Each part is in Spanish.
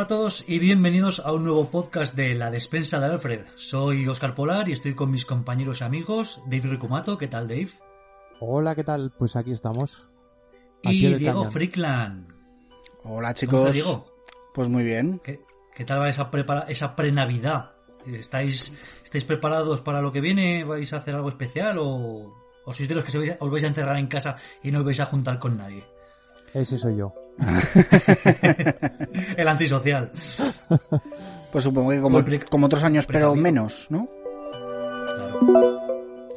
Hola a todos y bienvenidos a un nuevo podcast de La Despensa de Alfred. Soy Oscar Polar y estoy con mis compañeros y amigos Dave Ricumato. ¿Qué tal, Dave? Hola, ¿qué tal? Pues aquí estamos. y Diego Frickland. Hola, chicos. Diego? Pues muy bien. ¿Qué, tal va esa, prepara esa pre-Navidad? ¿Estáis, ¿Estáis preparados para lo que viene? ¿Vais a hacer algo especial o, o sois de los que os vais a encerrar en casa y no os vais a juntar con nadie? Ese soy yo. el antisocial. Pues supongo que como, como otros años, pero menos, ¿no?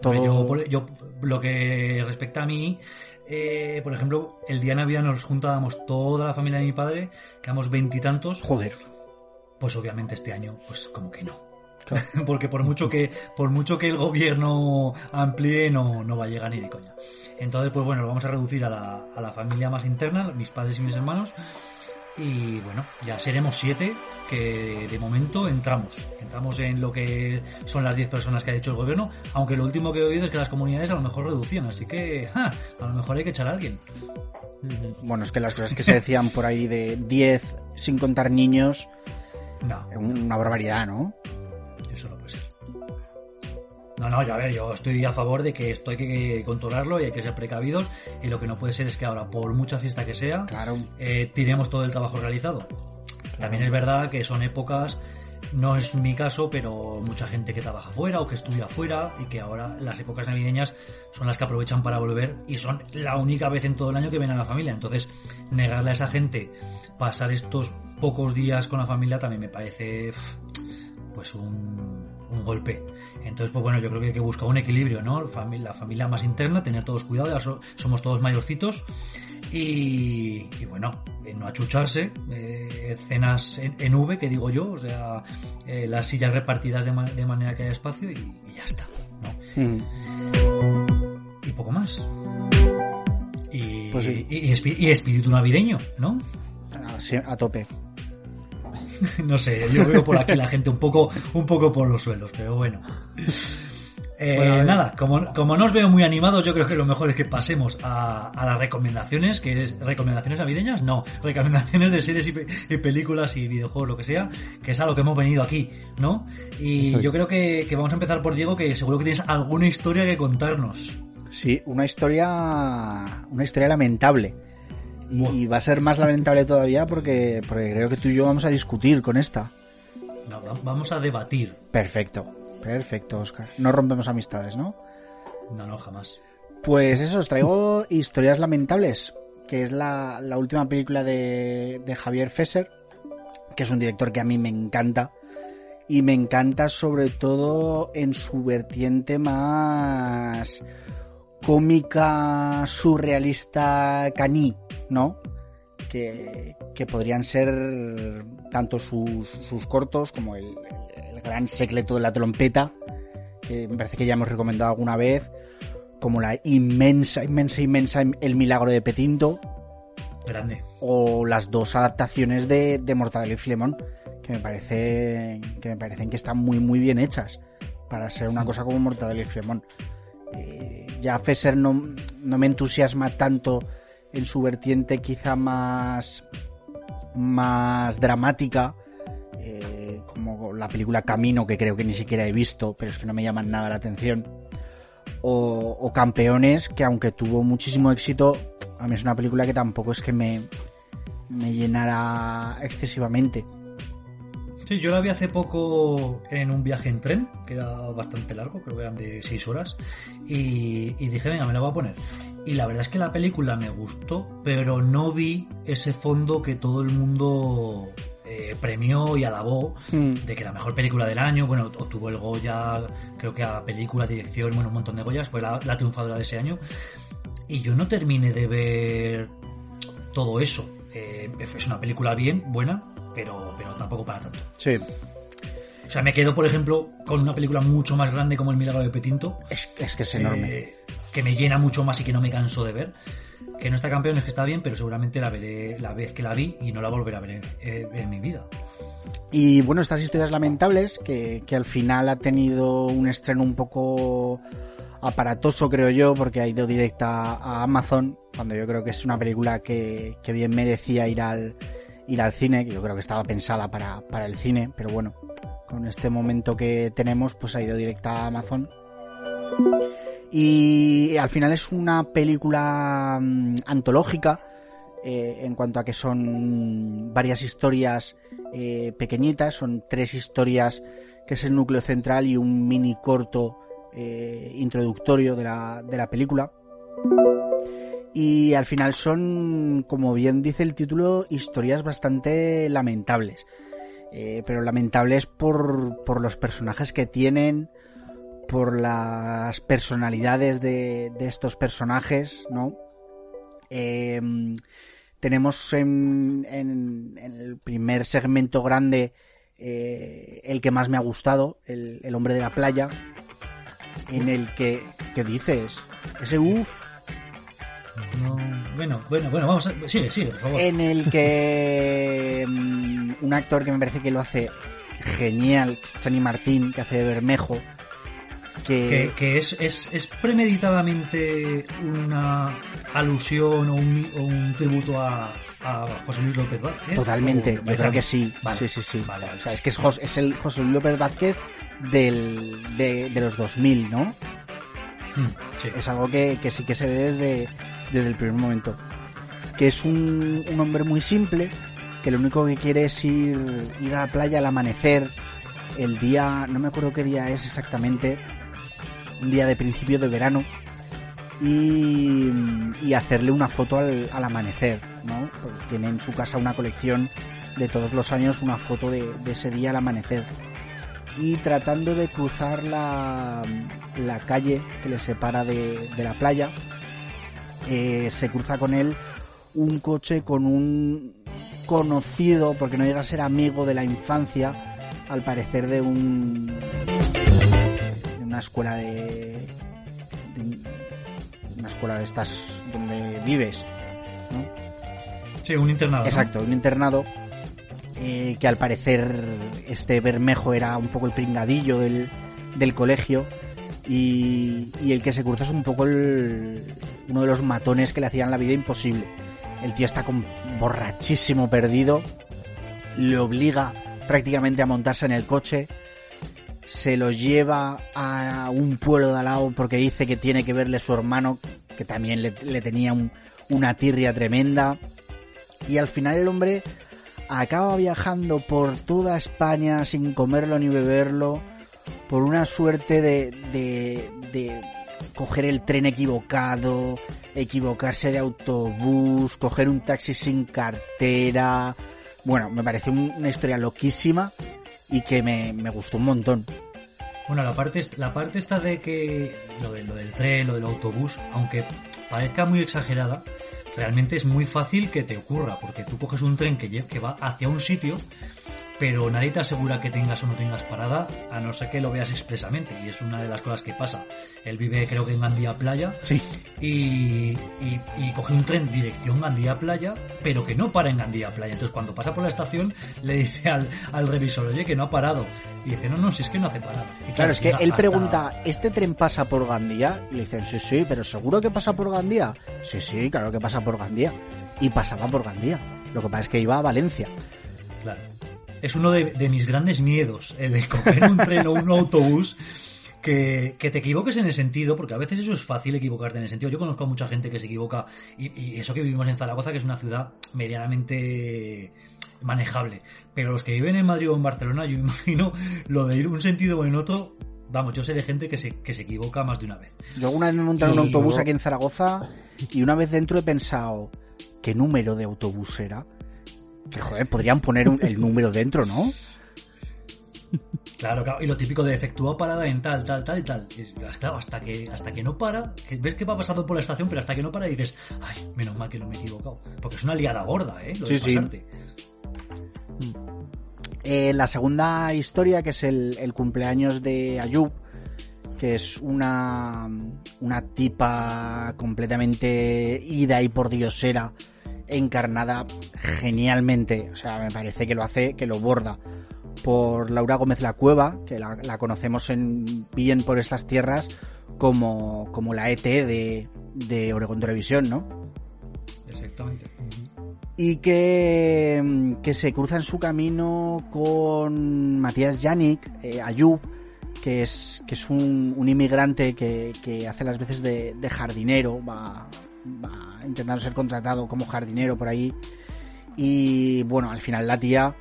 Claro. Yo, lo que respecta a mí, eh, por ejemplo, el día de Navidad nos juntábamos toda la familia de mi padre, quedamos veintitantos. Joder. Pues obviamente este año, pues como que no. Porque por mucho que, por mucho que el gobierno amplíe, no, no va a llegar ni de coña. Entonces, pues bueno, lo vamos a reducir a la, a la familia más interna, mis padres y mis hermanos. Y bueno, ya seremos siete que de momento entramos. Entramos en lo que son las diez personas que ha hecho el gobierno, aunque lo último que he oído es que las comunidades a lo mejor reducían, así que a lo mejor hay que echar a alguien. Bueno, es que las cosas que se decían por ahí de diez sin contar niños, no, una barbaridad, ¿no? Eso no puede ser. No, no, ya a ver, yo estoy a favor de que esto hay que controlarlo y hay que ser precavidos. Y lo que no puede ser es que ahora, por mucha fiesta que sea, eh, tiremos todo el trabajo realizado. También es verdad que son épocas, no es mi caso, pero mucha gente que trabaja fuera o que estudia fuera y que ahora las épocas navideñas son las que aprovechan para volver y son la única vez en todo el año que ven a la familia. Entonces, negarle a esa gente pasar estos pocos días con la familia también me parece pues un, golpe. Entonces, pues bueno, yo creo que hay que buscar un equilibrio, ¿no? La familia más interna, tener todos cuidado, ya somos todos mayorcitos. Y, bueno, eh, no achucharse, eh, cenas en, V, que digo yo, o sea, eh, las sillas repartidas de, manera que haya espacio y, ya está, ¿no? Mm. Y poco más. Y, pues y, espíritu navideño, ¿no? a tope. no sé, yo veo por aquí la gente un poco, un poco por los suelos, pero bueno. Eh, nada, como, como no os veo muy animados, yo creo que lo mejor es que pasemos a, las recomendaciones, que es recomendaciones navideñas, no, recomendaciones de series y, películas y videojuegos, lo que sea, que es a lo que hemos venido aquí, ¿no? Y yo creo que, que vamos a empezar por Diego, que seguro que tienes alguna historia que contarnos. Sí, una historia, una historia lamentable. Y, va a ser más lamentable todavía porque, porque creo que tú y yo vamos a discutir con esta. No, vamos a debatir. Perfecto, perfecto, Oscar. No rompemos amistades, ¿no? No, no, jamás. Pues eso, os traigo Historias Lamentables, que es la, última película de, de Javier Fesser, que es un director que a mí me encanta. Y me encanta sobre todo en su vertiente más cómica, surrealista, caní, ¿no? Que, podrían ser tanto sus, cortos como el, gran secreto de la trompeta, que me parece que ya hemos recomendado alguna vez, como la inmensa, inmensa, inmensa El milagro de Petinto. Grande. O las dos adaptaciones de, de Mortadelo y Filemón, que me, parece, que me parecen que están muy, muy bien hechas para ser una cosa como Mortadelo y Filemón. Eh, ya Fesser no, no me entusiasma tanto en su vertiente quizá más, más dramática, eh, como la película Camino, que creo que ni siquiera he visto, pero es que no me llaman nada la atención. O, o, Campeones, que aunque tuvo muchísimo éxito, a mí es una película que tampoco es que me, me llenara excesivamente. Sí, yo la vi hace poco en un viaje en tren, que era bastante largo, creo que eran de 6 horas, y, dije, venga, me la voy a poner. Y la verdad es que la película me gustó, pero no vi ese fondo que todo el mundo eh, premió y alabó hmm. de que la mejor película del año, bueno, obtuvo el Goya, creo que a película, dirección, bueno, un montón de Goyas, fue la, triunfadora de ese año. Y yo no terminé de ver todo eso. Eh, es una película bien, buena, pero, pero tampoco para tanto. Sí. O sea, me quedo, por ejemplo, con una película mucho más grande como El Milagro de Petinto. Es, es que es enorme. Eh, que me llena mucho más y que no me canso de ver. Que no está campeón, es que está bien, pero seguramente la veré la vez que la vi y no la volveré a ver en, eh, mi vida. Y bueno, estas historias lamentables, que, que, al final ha tenido un estreno un poco aparatoso, creo yo, porque ha ido directa a Amazon, cuando yo creo que es una película que, que bien merecía ir al, ir al cine, que yo creo que estaba pensada para, para el cine, pero bueno, con este momento que tenemos, pues ha ido directa a Amazon. Y al final es una película mm, antológica, eh, en cuanto a que son varias historias eh, pequeñitas, son tres historias que es el núcleo central y un mini corto eh, introductorio de la, de la película. Y al final son, como bien dice el título, historias bastante lamentables. pero lamentables por, por los personajes que tienen, por las personalidades de, de estos personajes, ¿no? Eh, tenemos en, el primer segmento grande eh, el que más me ha gustado, el, hombre de la playa, en el que, ¿qué dices? Ese uff. Bueno, bueno, bueno, vamos a... Sigue, sigue, por favor. En el que mm, un actor que me parece que lo hace genial, Chani Martín, que hace de Bermejo, que, es, es, es, premeditadamente una alusión o un, o un tributo a, a, José Luis López Vázquez. Totalmente, yo creo que sí. Sí, sí, sí. O sea, es que es, es, el José Luis López Vázquez del, de, de los 2000, ¿no? Hmm, sí. Es algo que, que, sí que se ve desde, desde el primer momento. Que es un, hombre muy simple, que lo único que quiere es ir, ir a la playa al amanecer, el día, no me acuerdo qué día es exactamente, un día de principio de verano y, hacerle una foto al, amanecer, ¿no? tiene en su casa una colección de todos los años una foto de, ese día al amanecer. Y tratando de cruzar la, la calle que le separa de, de la playa, eh, se cruza con él un coche con un conocido, porque no llega a ser amigo de la infancia, al parecer de un una escuela de, una escuela de estas donde vives, ¿no? Sí, un internado. Exacto, un internado eh, que al parecer este Bermejo era un poco el pringadillo del, del colegio y, y, el que se cruza es un poco el, uno de los matones que le hacían la vida imposible. El tío está con borrachísimo perdido, le obliga prácticamente a montarse en el coche, se lo lleva a un pueblo de al lado porque dice que tiene que verle su hermano, que también le, tenía una tirria tremenda. Y al final el hombre acaba viajando por toda España sin comerlo ni beberlo, por una suerte de, de, coger el tren equivocado, equivocarse de autobús, coger un taxi sin cartera. Bueno, me parece una historia loquísima y que me, me gustó un montón. Bueno, la parte, la parte está de que lo, de, lo del tren, lo del autobús, aunque parezca muy exagerada, realmente es muy fácil que te ocurra, porque tú coges un tren que, que va hacia un sitio pero nadie te asegura que tengas o no tengas parada, a no ser que lo veas expresamente, y es una de las cosas que pasa. Él vive, creo que en Gandía Playa, sí. y, y, coge un tren dirección Gandía Playa, pero que no para en Gandía Playa. Entonces, cuando pasa por la estación, le dice al, al revisor, oye, que no ha parado. Y dice, no, no, si es que no hace parada. claro, es que él pregunta, ¿este tren pasa por Gandía? Y le dicen, sí, sí, pero ¿seguro que pasa por Gandía? Sí, sí, claro que pasa por Gandía. Y pasaba por Gandía. Lo que pasa es que iba a Valencia. Claro es uno de, mis grandes miedos, el de coger un tren o un autobús. Que, te equivoques en el sentido, porque a veces eso es fácil equivocarte en el sentido. Yo conozco a mucha gente que se equivoca, y, eso que vivimos en Zaragoza, que es una ciudad medianamente manejable. Pero los que viven en Madrid o en Barcelona, yo imagino lo de ir un sentido o en otro. Vamos, yo sé de gente que se, que se equivoca más de una vez. Yo alguna vez me monté en un autobús aquí en Zaragoza y una vez dentro he pensado, ¿qué número de autobús era? Que joder, podrían poner el número dentro, ¿no? Claro, claro, y lo típico de efectuó parada en tal, tal, tal y tal. claro, hasta que, hasta que no para, ves que va pasando por la estación, pero hasta que no para dices, ay, menos mal que no me he equivocado. Porque es una liada gorda, ¿eh? Lo sí, sí. Eh, la segunda historia, que es el, el, cumpleaños de Ayub, que es una, una tipa completamente ida y por diosera encarnada genialmente. O sea, me parece que lo hace, que lo borda. Por Laura Gómez La Cueva, que la, conocemos en, bien por estas tierras como, como la ET de, de Oregon Televisión, ¿no? Exactamente. y que, que se cruza en su camino con Matías Yannick, eh, Ayub, que es, que es un, un inmigrante que, que, hace las veces de, de jardinero, va, va, intentando ser contratado como jardinero por ahí. Y bueno, al final la tía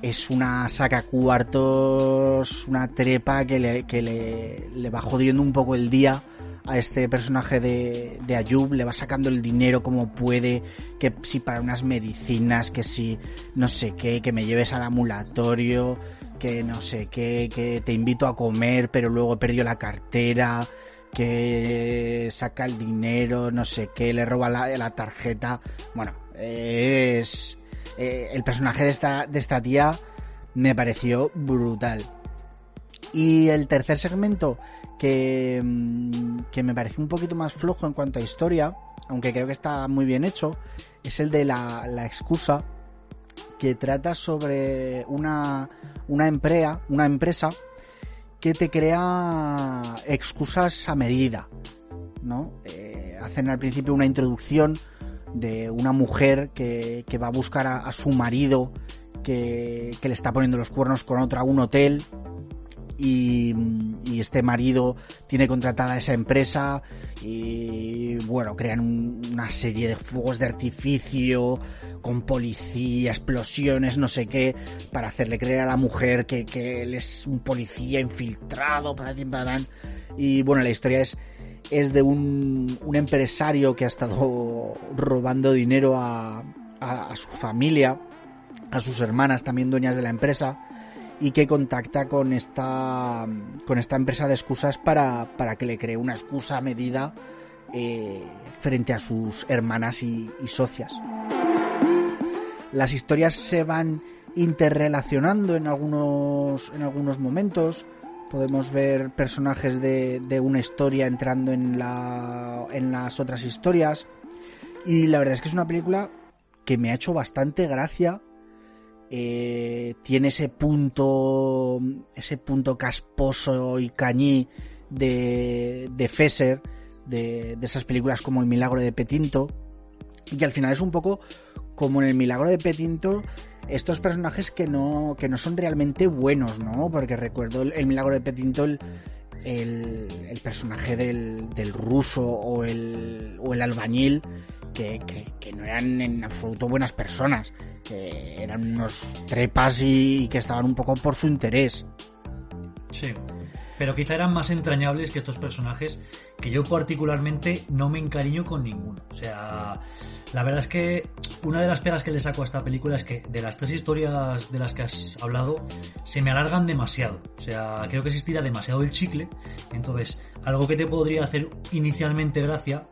es una saca cuartos, una trepa que le, que le, le va jodiendo un poco el día a este personaje de, de Ayub, le va sacando el dinero como puede, que si para unas medicinas, que si no sé qué, que me lleves al ambulatorio, que no sé qué, que te invito a comer, pero luego he perdido la cartera, que saca el dinero, no sé qué, le roba la, tarjeta. Bueno, es... Eh, el personaje de esta, de esta tía me pareció brutal. Y el tercer segmento que, mm, que me parece un poquito más flojo en cuanto a historia, aunque creo que está muy bien hecho, es el de la, la excusa que trata sobre una, una, una empresa que te crea excusas a medida, ¿no? Eh, hacen al principio una introducción de una mujer que, que va a buscar a, su marido que, que, le está poniendo los cuernos con otra un hotel y, y, este marido tiene contratada esa empresa y bueno, crean un, una serie de fuegos de artificio con policía, explosiones, no sé qué, para hacerle creer a la mujer que, que él es un policía infiltrado, para y bueno, la historia es es de un, un empresario que ha estado robando dinero a, a, su familia, a sus hermanas también dueñas de la empresa y que contacta con esta con esta empresa de excusas para, para que le cree una excusa medida eh, frente a sus hermanas y socias. Las historias se van interrelacionando en algunos en algunos momentos podemos ver personajes de, de, una historia entrando en, la, en las otras historias. Y la verdad es que es una película que me ha hecho bastante gracia. Eh, tiene ese punto, ese punto casposo y cañí de, de Fesser, de, de esas películas como El Milagro de Petinto. Y que al final es un poco como en El Milagro de Petinto estos personajes que no, que no son realmente buenos, ¿no? Porque recuerdo el, milagro de Petinto, el, el, personaje del, del, ruso o el, o el albañil, que, que, no eran en absoluto buenas personas, que eran unos trepas y que estaban un poco por su interés. Sí pero quizá eran más entrañables que estos personajes que yo particularmente no me encariño con ninguno. O sea, la verdad es que una de las pegas que le saco a esta película es que de las tres historias de las que has hablado se me alargan demasiado. O sea, creo que se estira demasiado el chicle. Entonces, algo que te podría hacer inicialmente gracia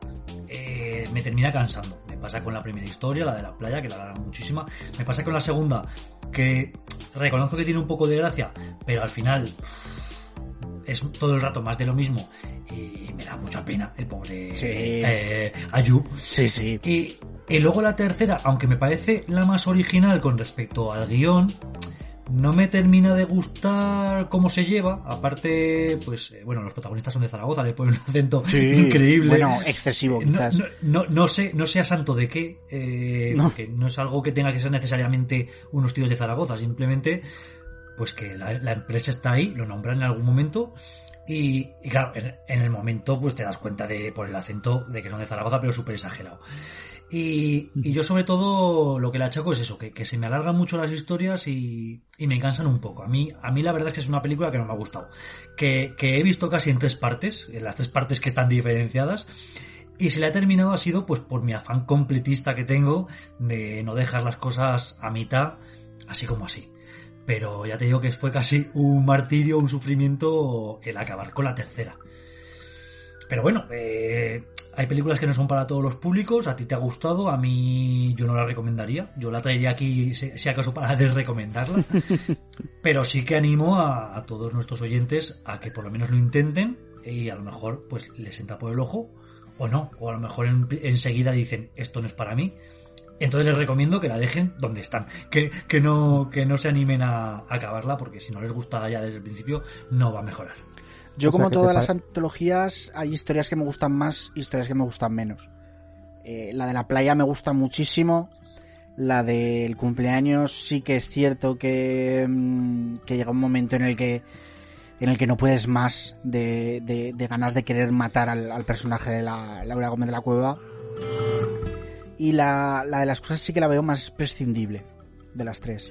eh, me termina cansando. Me pasa con la primera historia, la de la playa, que la alarga muchísima. Me pasa con la segunda, que reconozco que tiene un poco de gracia, pero al final es todo el rato más de lo mismo y me da mucha pena el pobre sí. eh, Ayub. Sí, sí. Y, y, luego la tercera, aunque me parece la más original con respecto al guion, no me termina de gustar cómo se lleva. Aparte, pues, eh, bueno, los protagonistas son de Zaragoza, le ponen un acento sí, increíble. Bueno, excesivo, quizás. No, no, no, sé, no sé a santo de qué, eh, no. porque no es algo que tenga que ser necesariamente unos tíos de Zaragoza, simplemente pues que la, empresa está ahí, lo nombran en algún momento y, claro, en, el momento pues te das cuenta de por el acento de que son de Zaragoza, pero súper exagerado. Y, y, yo sobre todo lo que le achaco es eso, que, que se me alargan mucho las historias y, y, me cansan un poco. A mí, a mí la verdad es que es una película que no me ha gustado. Que, que he visto casi en tres partes, en las tres partes que están diferenciadas. Y si la he terminado ha sido pues por mi afán completista que tengo de no dejar las cosas a mitad, así como así pero ya te digo que fue casi un martirio, un sufrimiento el acabar con la tercera. Pero bueno, eh, hay películas que no son para todos los públicos, a ti te ha gustado, a mí yo no la recomendaría, yo la traería aquí si, acaso para desrecomendarla, pero sí que animo a, todos nuestros oyentes a que por lo menos lo intenten y a lo mejor pues les entra por el ojo o no, o a lo mejor en, enseguida dicen esto no es para mí, entonces les recomiendo que la dejen donde están, que, que, no, que no se animen a, a acabarla, porque si no les gusta ya desde el principio, no va a mejorar. Yo, o sea, como todas las antologías, hay historias que me gustan más, historias que me gustan menos. Eh, la de la playa me gusta muchísimo. La del cumpleaños sí que es cierto que, mm, que llega un momento en el que en el que no puedes más de, de, ganas de querer matar al, personaje de la Laura Gómez de la Cueva. Y la, la de las cosas sí que la veo más prescindible de las tres.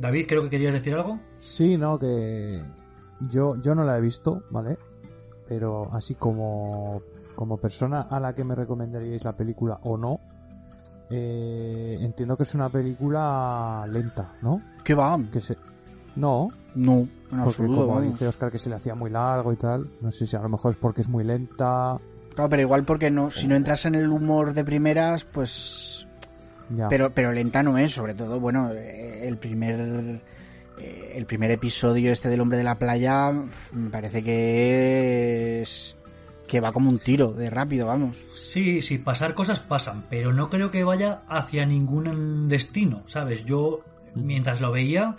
David, creo que querías decir algo. Sí, no, que yo, yo no la he visto, ¿vale? Pero así como, como persona a la que me recomendaríais la película o no, eh, entiendo que es una película lenta, ¿no? ¿Qué va? Que se... No. No, porque como dice Oscar que se le hacía muy largo y tal, no sé si a lo mejor es porque es muy lenta. Claro, pero igual porque no, si no entras en el humor de primeras, pues... Ya. Pero, pero lenta no es, sobre todo, bueno, eh, el primer eh, el primer episodio este del hombre de la playa me parece que es que va como un tiro de rápido, vamos. Sí, sí, pasar cosas pasan, pero no creo que vaya hacia ningún destino, ¿sabes? Yo, mientras lo veía,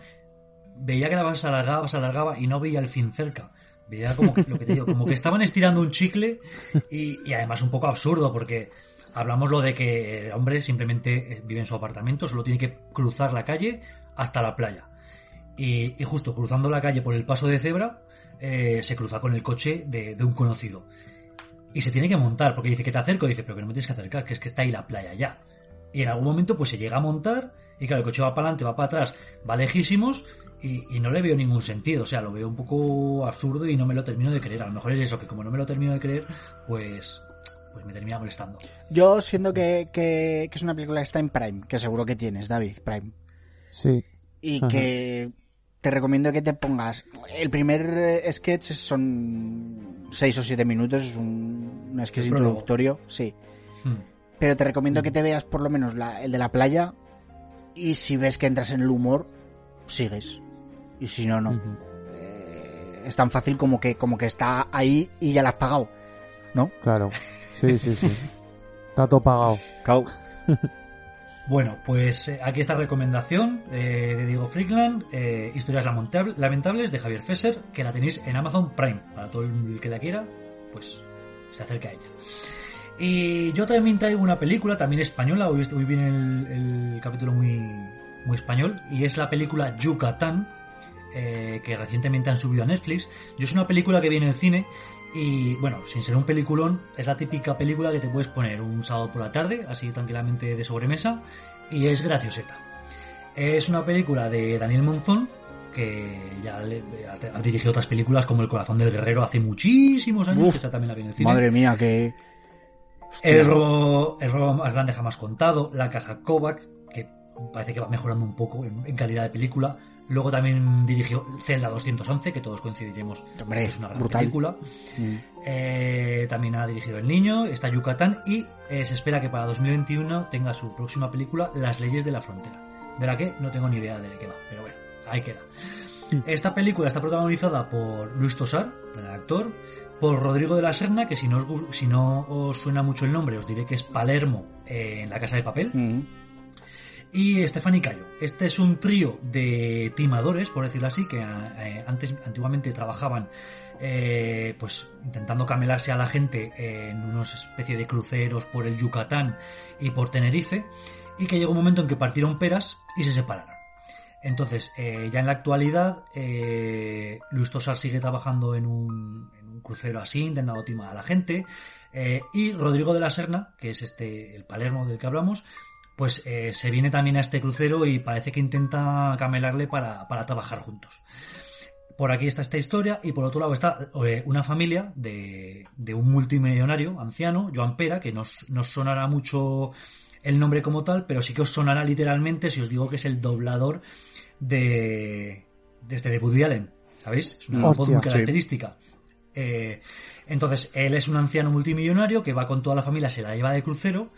veía que la base se alargaba, se alargaba y no veía el fin cerca. Como que, como que estaban estirando un chicle y, y además un poco absurdo porque hablamos lo de que el hombre simplemente vive en su apartamento, solo tiene que cruzar la calle hasta la playa. Y, justo cruzando la calle por el paso de cebra, eh, se cruza con el coche de, un conocido. Y se tiene que montar, porque dice que te acerco, dice, pero que no me tienes que acercar, que es que está ahí la playa ya. Y en algún momento pues se llega a montar, y claro, el coche va para adelante, va para atrás, va lejísimos, y, no le veo ningún sentido. O sea, lo veo un poco absurdo y no me lo termino de creer. A lo mejor es eso, que como no me lo termino de creer, pues pues me termina molestando. Yo siento que, que, que, es una película que está en Prime, que seguro que tienes, David, Prime. Sí. Y que te recomiendo que te pongas. El primer sketch son 6 o 7 minutos, es un, sketch introductorio, sí. Hmm. Pero te recomiendo que te veas por lo menos el de la playa y si ves que entras en el humor, sigues. Y si no, no. Eh, es tan fácil como que, como que está ahí y ya la has pagado, ¿no? Claro. Sí, sí, sí. Está todo pagado. Bueno, pues eh, aquí está la recomendación eh, de Diego Frickland, eh, Historias Lamentables de Javier Fesser, que la tenéis en Amazon Prime. Para todo el que la quiera, pues se acerca a ella. Y yo también traigo una película, también española, hoy, hoy viene el, capítulo muy, muy español, y es la película Yucatán, que recientemente han subido a Netflix. Yo es una película que viene en cine y bueno, sin ser un peliculón, es la típica película que te puedes poner un sábado por la tarde, así tranquilamente de sobremesa, y es gracioseta. Es una película de Daniel Monzón, que ya ha dirigido otras películas como El corazón del guerrero hace muchísimos años, que esa también la vi en el cine. Madre mía, que... El robo, el robo más grande jamás contado, La caja Kovac, que parece que va mejorando un poco en calidad de película, Luego también dirigió Zelda 211, que todos coincidiremos Hombre, es una gran película. Mm. Eh, también ha dirigido El Niño, está Yucatán y eh, se espera que para 2021 tenga su próxima película Las leyes de la frontera, de la que no tengo ni idea de qué va, pero bueno, ahí queda. Mm. Esta película está protagonizada por Luis Tosar, el actor, por Rodrigo de la Serna, que si no os, si no os suena mucho el nombre, os diré que es Palermo eh, en La Casa de Papel. Mm y Stephanie Cayo. Este es un trío de timadores, por decirlo así, que eh, antes antiguamente trabajaban eh, pues intentando camelarse a la gente en unos especie de cruceros por el Yucatán y por Tenerife y que llegó un momento en que partieron peras y se separaron. Entonces, eh, ya en la actualidad, Luis Tosar sigue trabajando en un, en un, crucero así, intentando timar a la gente, y Rodrigo de la Serna, que es este, el Palermo del que hablamos, pues eh, se viene también a este crucero y parece que intenta camelarle para, trabajar juntos. Por aquí está esta historia y por otro lado está eh, una familia de, un multimillonario anciano, Joan Pera, que nos, nos sonará mucho el nombre como tal, pero sí que os sonará literalmente si os digo que es el doblador de, de este de Woody Allen, ¿sabéis? Es una voz muy característica. Eh, entonces, él es un anciano multimillonario que va con toda la familia, se la lleva de crucero,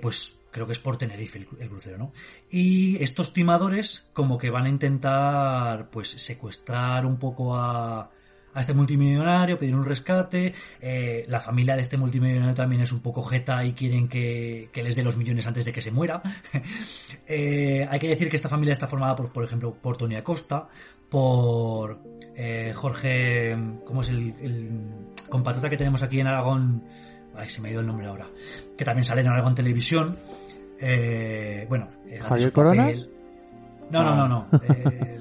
pues creo que es por Tenerife el, crucero, ¿no? Y estos timadores como que van a intentar pues secuestrar un poco a, este multimillonario, pedir un rescate, eh, la familia de este multimillonario también es un poco jeta y quieren que, les dé los millones antes de que se muera. Eh, hay que decir que esta familia está formada por, por ejemplo, por Tony Acosta, por eh, Jorge, ¿cómo es el compatriota que tenemos aquí en Aragón? Ay, se me ha ido el nombre ahora. Que también sale en algo en televisión. Eh, bueno, ¿Javier Coronas? No, no, no, no. Eh,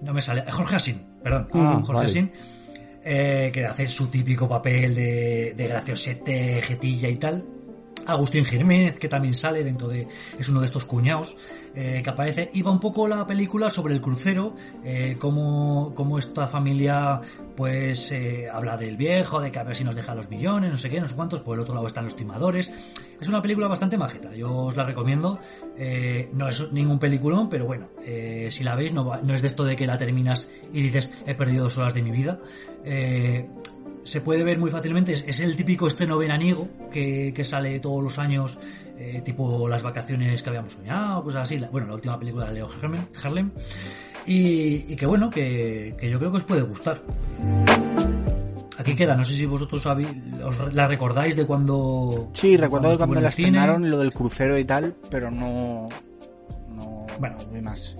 no me sale. Jorge Asín, perdón. Ah, Jorge Asín. Eh, que hace su típico papel de, de graciosete, jetilla y tal. Agustín Jiménez, que también sale dentro de. es uno de estos cuñados eh, que aparece. Y va un poco la película sobre el crucero, eh, cómo, esta familia, pues, eh, habla del viejo, de que a ver si nos deja los millones, no sé qué, no sé cuántos. Por el otro lado están los timadores. Es una película bastante majeta, yo os la recomiendo. no es ningún peliculón, pero bueno, si la veis, no, no es de esto de que la terminas y dices, he perdido dos horas de mi vida se puede ver muy fácilmente, es, el típico estreno veraniego que, que sale todos los años, eh, tipo las vacaciones que habíamos soñado, cosas así. bueno, la última película de Leo Harlem. Y, que bueno, que, yo creo que os puede gustar. Aquí queda, no sé si vosotros os la recordáis de cuando... Sí, recuerdo de cuando la estrenaron, lo del crucero y tal, pero no... No, bueno, no más.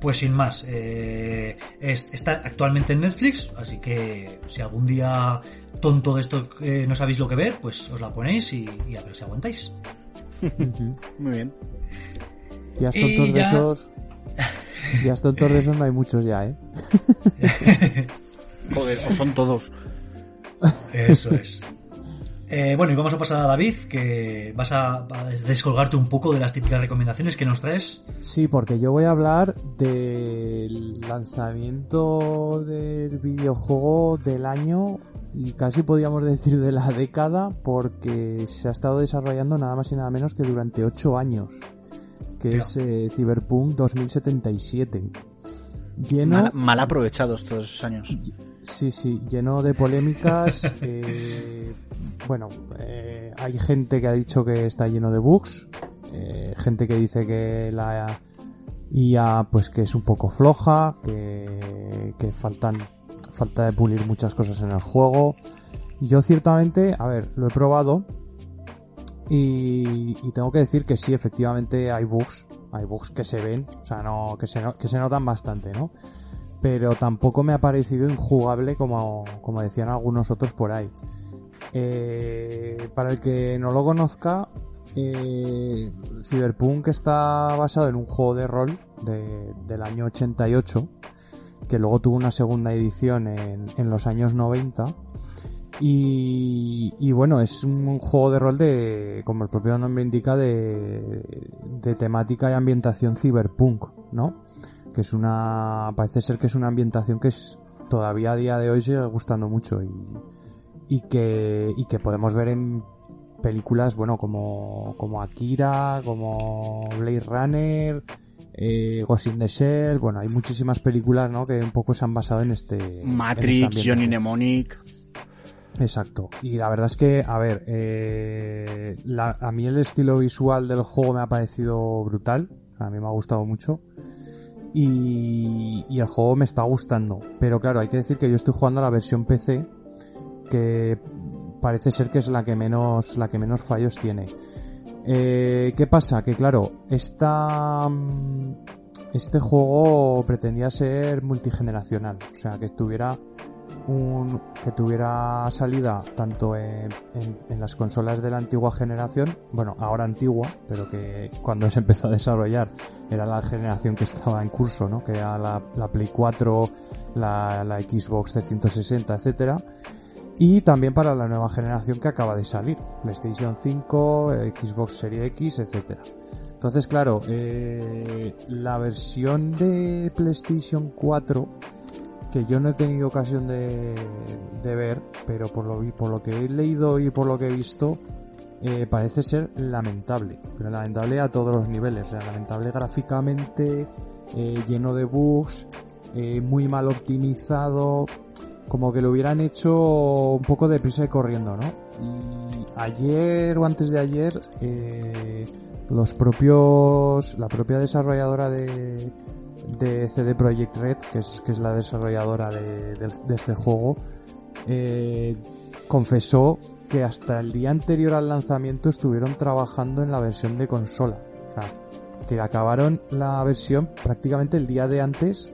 Pues sin más, eh, está actualmente en Netflix, así que si algún día tonto de esto eh, no sabéis lo que ver, pues os la ponéis y, a ver si aguantáis. Muy bien. Días tontos de esos. Días tontos de esos no hay muchos ya, ¿eh? Joder, o son todos. Eso es. Eh, bueno, y vamos a pasar a David, que vas a, descolgarte un poco de las típicas recomendaciones que nos traes. Sí, porque yo voy a hablar del lanzamiento del videojuego del año y casi podríamos decir de la década, porque se ha estado desarrollando nada más y nada menos que durante 8 años, que es eh, Cyberpunk 2077. Lleno... Mal, aprovechados todos esos años. Sí, sí, lleno de polémicas. Eh, bueno, eh, hay gente que ha dicho que está lleno de bugs, eh, gente que dice que la IA pues que es un poco floja, que, que faltan falta de pulir muchas cosas en el juego. Yo ciertamente, a ver, lo he probado y, tengo que decir que sí, efectivamente hay bugs, hay bugs que se ven, o sea, no que se, que se notan bastante, ¿no? Pero tampoco me ha parecido injugable como, como decían algunos otros por ahí. Eh, para el que no lo conozca, eh, Cyberpunk está basado en un juego de rol del año 88, que luego tuvo una segunda edición en, los años 90. Y, bueno, es un juego de rol de, como el propio nombre indica, de, de temática y ambientación cyberpunk, ¿no? Que es una, parece ser que es una ambientación que es todavía a día de hoy sigue gustando mucho y, y que, y que podemos ver en películas, bueno, como, como Akira, como Blade Runner, eh, Ghost in the Shell, bueno, hay muchísimas películas, ¿no? Que un poco se han basado en este... Matrix, Johnny Mnemonic... Exacto. Y la verdad es que, a ver, eh, a mí el estilo visual del juego me ha parecido brutal. A mí me ha gustado mucho. Y, y el juego me está gustando. Pero claro, hay que decir que yo estoy jugando a la versión PC que parece ser que es la que menos, la que menos fallos tiene. Eh, ¿Qué pasa? Que claro, esta, este juego pretendía ser multigeneracional, o sea, que tuviera un, que tuviera salida tanto en, las consolas de la antigua generación, bueno, ahora antigua, pero que cuando se empezó a desarrollar era la generación que estaba en curso, ¿no? Que era la, Play 4, la, Xbox 360, etcétera y también para la nueva generación que acaba de salir, PlayStation 5, Xbox Series X, etc. Entonces, claro, eh, la versión de PlayStation 4 que yo no he tenido ocasión de, ver, pero por lo, por lo que he leído y por lo que he visto, eh, parece ser lamentable, pero lamentable a todos los niveles, lamentable gráficamente, eh, lleno de bugs, muy mal optimizado, como que lo hubieran hecho un poco de prisa y corriendo, ¿no? Y ayer o antes de ayer, eh, los propios, la propia desarrolladora de, de CD Projekt Red, que es, que es la desarrolladora de, este juego, eh, confesó que hasta el día anterior al lanzamiento estuvieron trabajando en la versión de consola. O sea, que acabaron la versión prácticamente el día de antes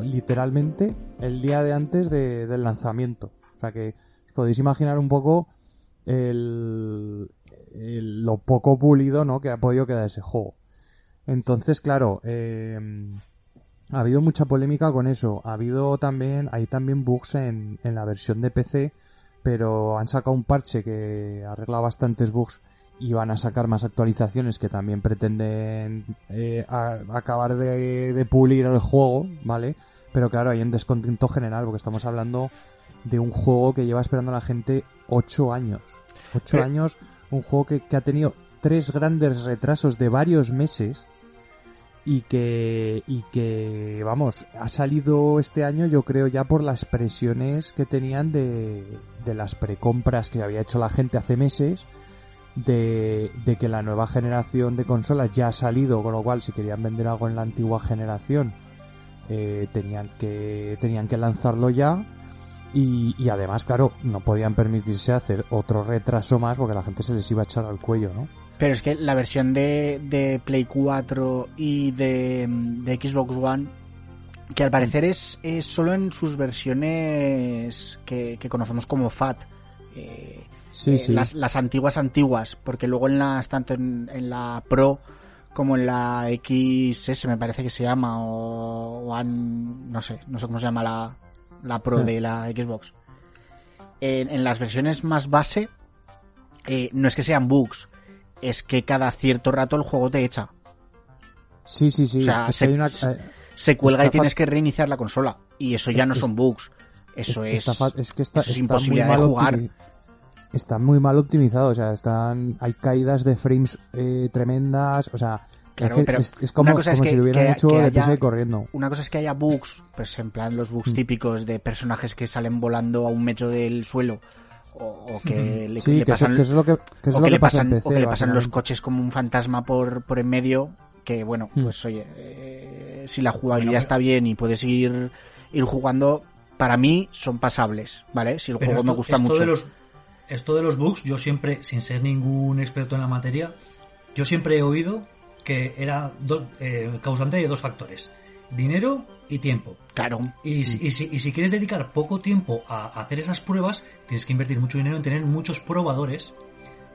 literalmente el día de antes del lanzamiento. O sea que os podéis imaginar un poco el, lo poco pulido ¿no? que ha podido quedar ese juego. Entonces, claro, eh, ha habido mucha polémica con eso. Ha habido también, hay también bugs en, en la versión de PC, pero han sacado un parche que arregla bastantes bugs y van a sacar más actualizaciones que también pretenden eh, acabar de, de, pulir el juego, ¿vale? Pero claro, hay un descontento general porque estamos hablando de un juego que lleva esperando a la gente 8 años. 8 años, un juego que, que ha tenido tres grandes retrasos de varios meses y que y que vamos ha salido este año yo creo ya por las presiones que tenían de, de las precompras que había hecho la gente hace meses de, de, que la nueva generación de consolas ya ha salido con lo cual si querían vender algo en la antigua generación eh, tenían que tenían que lanzarlo ya. Y, y además claro no podían permitirse hacer otro retraso más porque la gente se les iba a echar al cuello no pero es que la versión de, de Play 4 y de, de, Xbox One, que al parecer es, es solo en sus versiones que, que conocemos como FAT. Eh, sí, eh, sí. Las, las, antiguas antiguas, porque luego en las, tanto en, en, la Pro como en la XS me parece que se llama, o, o no sé, no sé cómo se llama la, la Pro de la Xbox. En, en, las versiones más base, eh, no es que sean bugs, es que cada cierto rato el juego te echa. Sí, sí, sí. O sea, se, una... se, cuelga y tienes que reiniciar la consola. Y eso ya no son bugs. Eso es, es, que está, eso es imposibilidad de jugar. Está muy mal optimizado. O sea, están hay caídas de frames eh, tremendas. O sea, Claro, pero es, es como, una cosa como es que, si lo hubieran que, hecho que de haya, corriendo. Una cosa es que haya bugs, pues en plan los bugs Mm. típicos de personajes que salen volando a un metro del suelo o, o que le, Sí, pasan, que eso es lo que, que, eso o es lo que le pasa pasan, en PC. o que le pasan los coches como un fantasma por, por en medio que bueno Mm. pues oye eh, si la jugabilidad Bueno, está bien y puedes ir ir jugando para mí son pasables vale si el juego esto, me gusta esto mucho De los, esto de los bugs, yo siempre, sin ser ningún experto en la materia, yo siempre he oído que era do- eh, causante de dos factores. Dinero y tiempo. claro Y, si- y si, y si quieres dedicar poco tiempo a, hacer esas pruebas, tienes que invertir mucho dinero en tener muchos probadores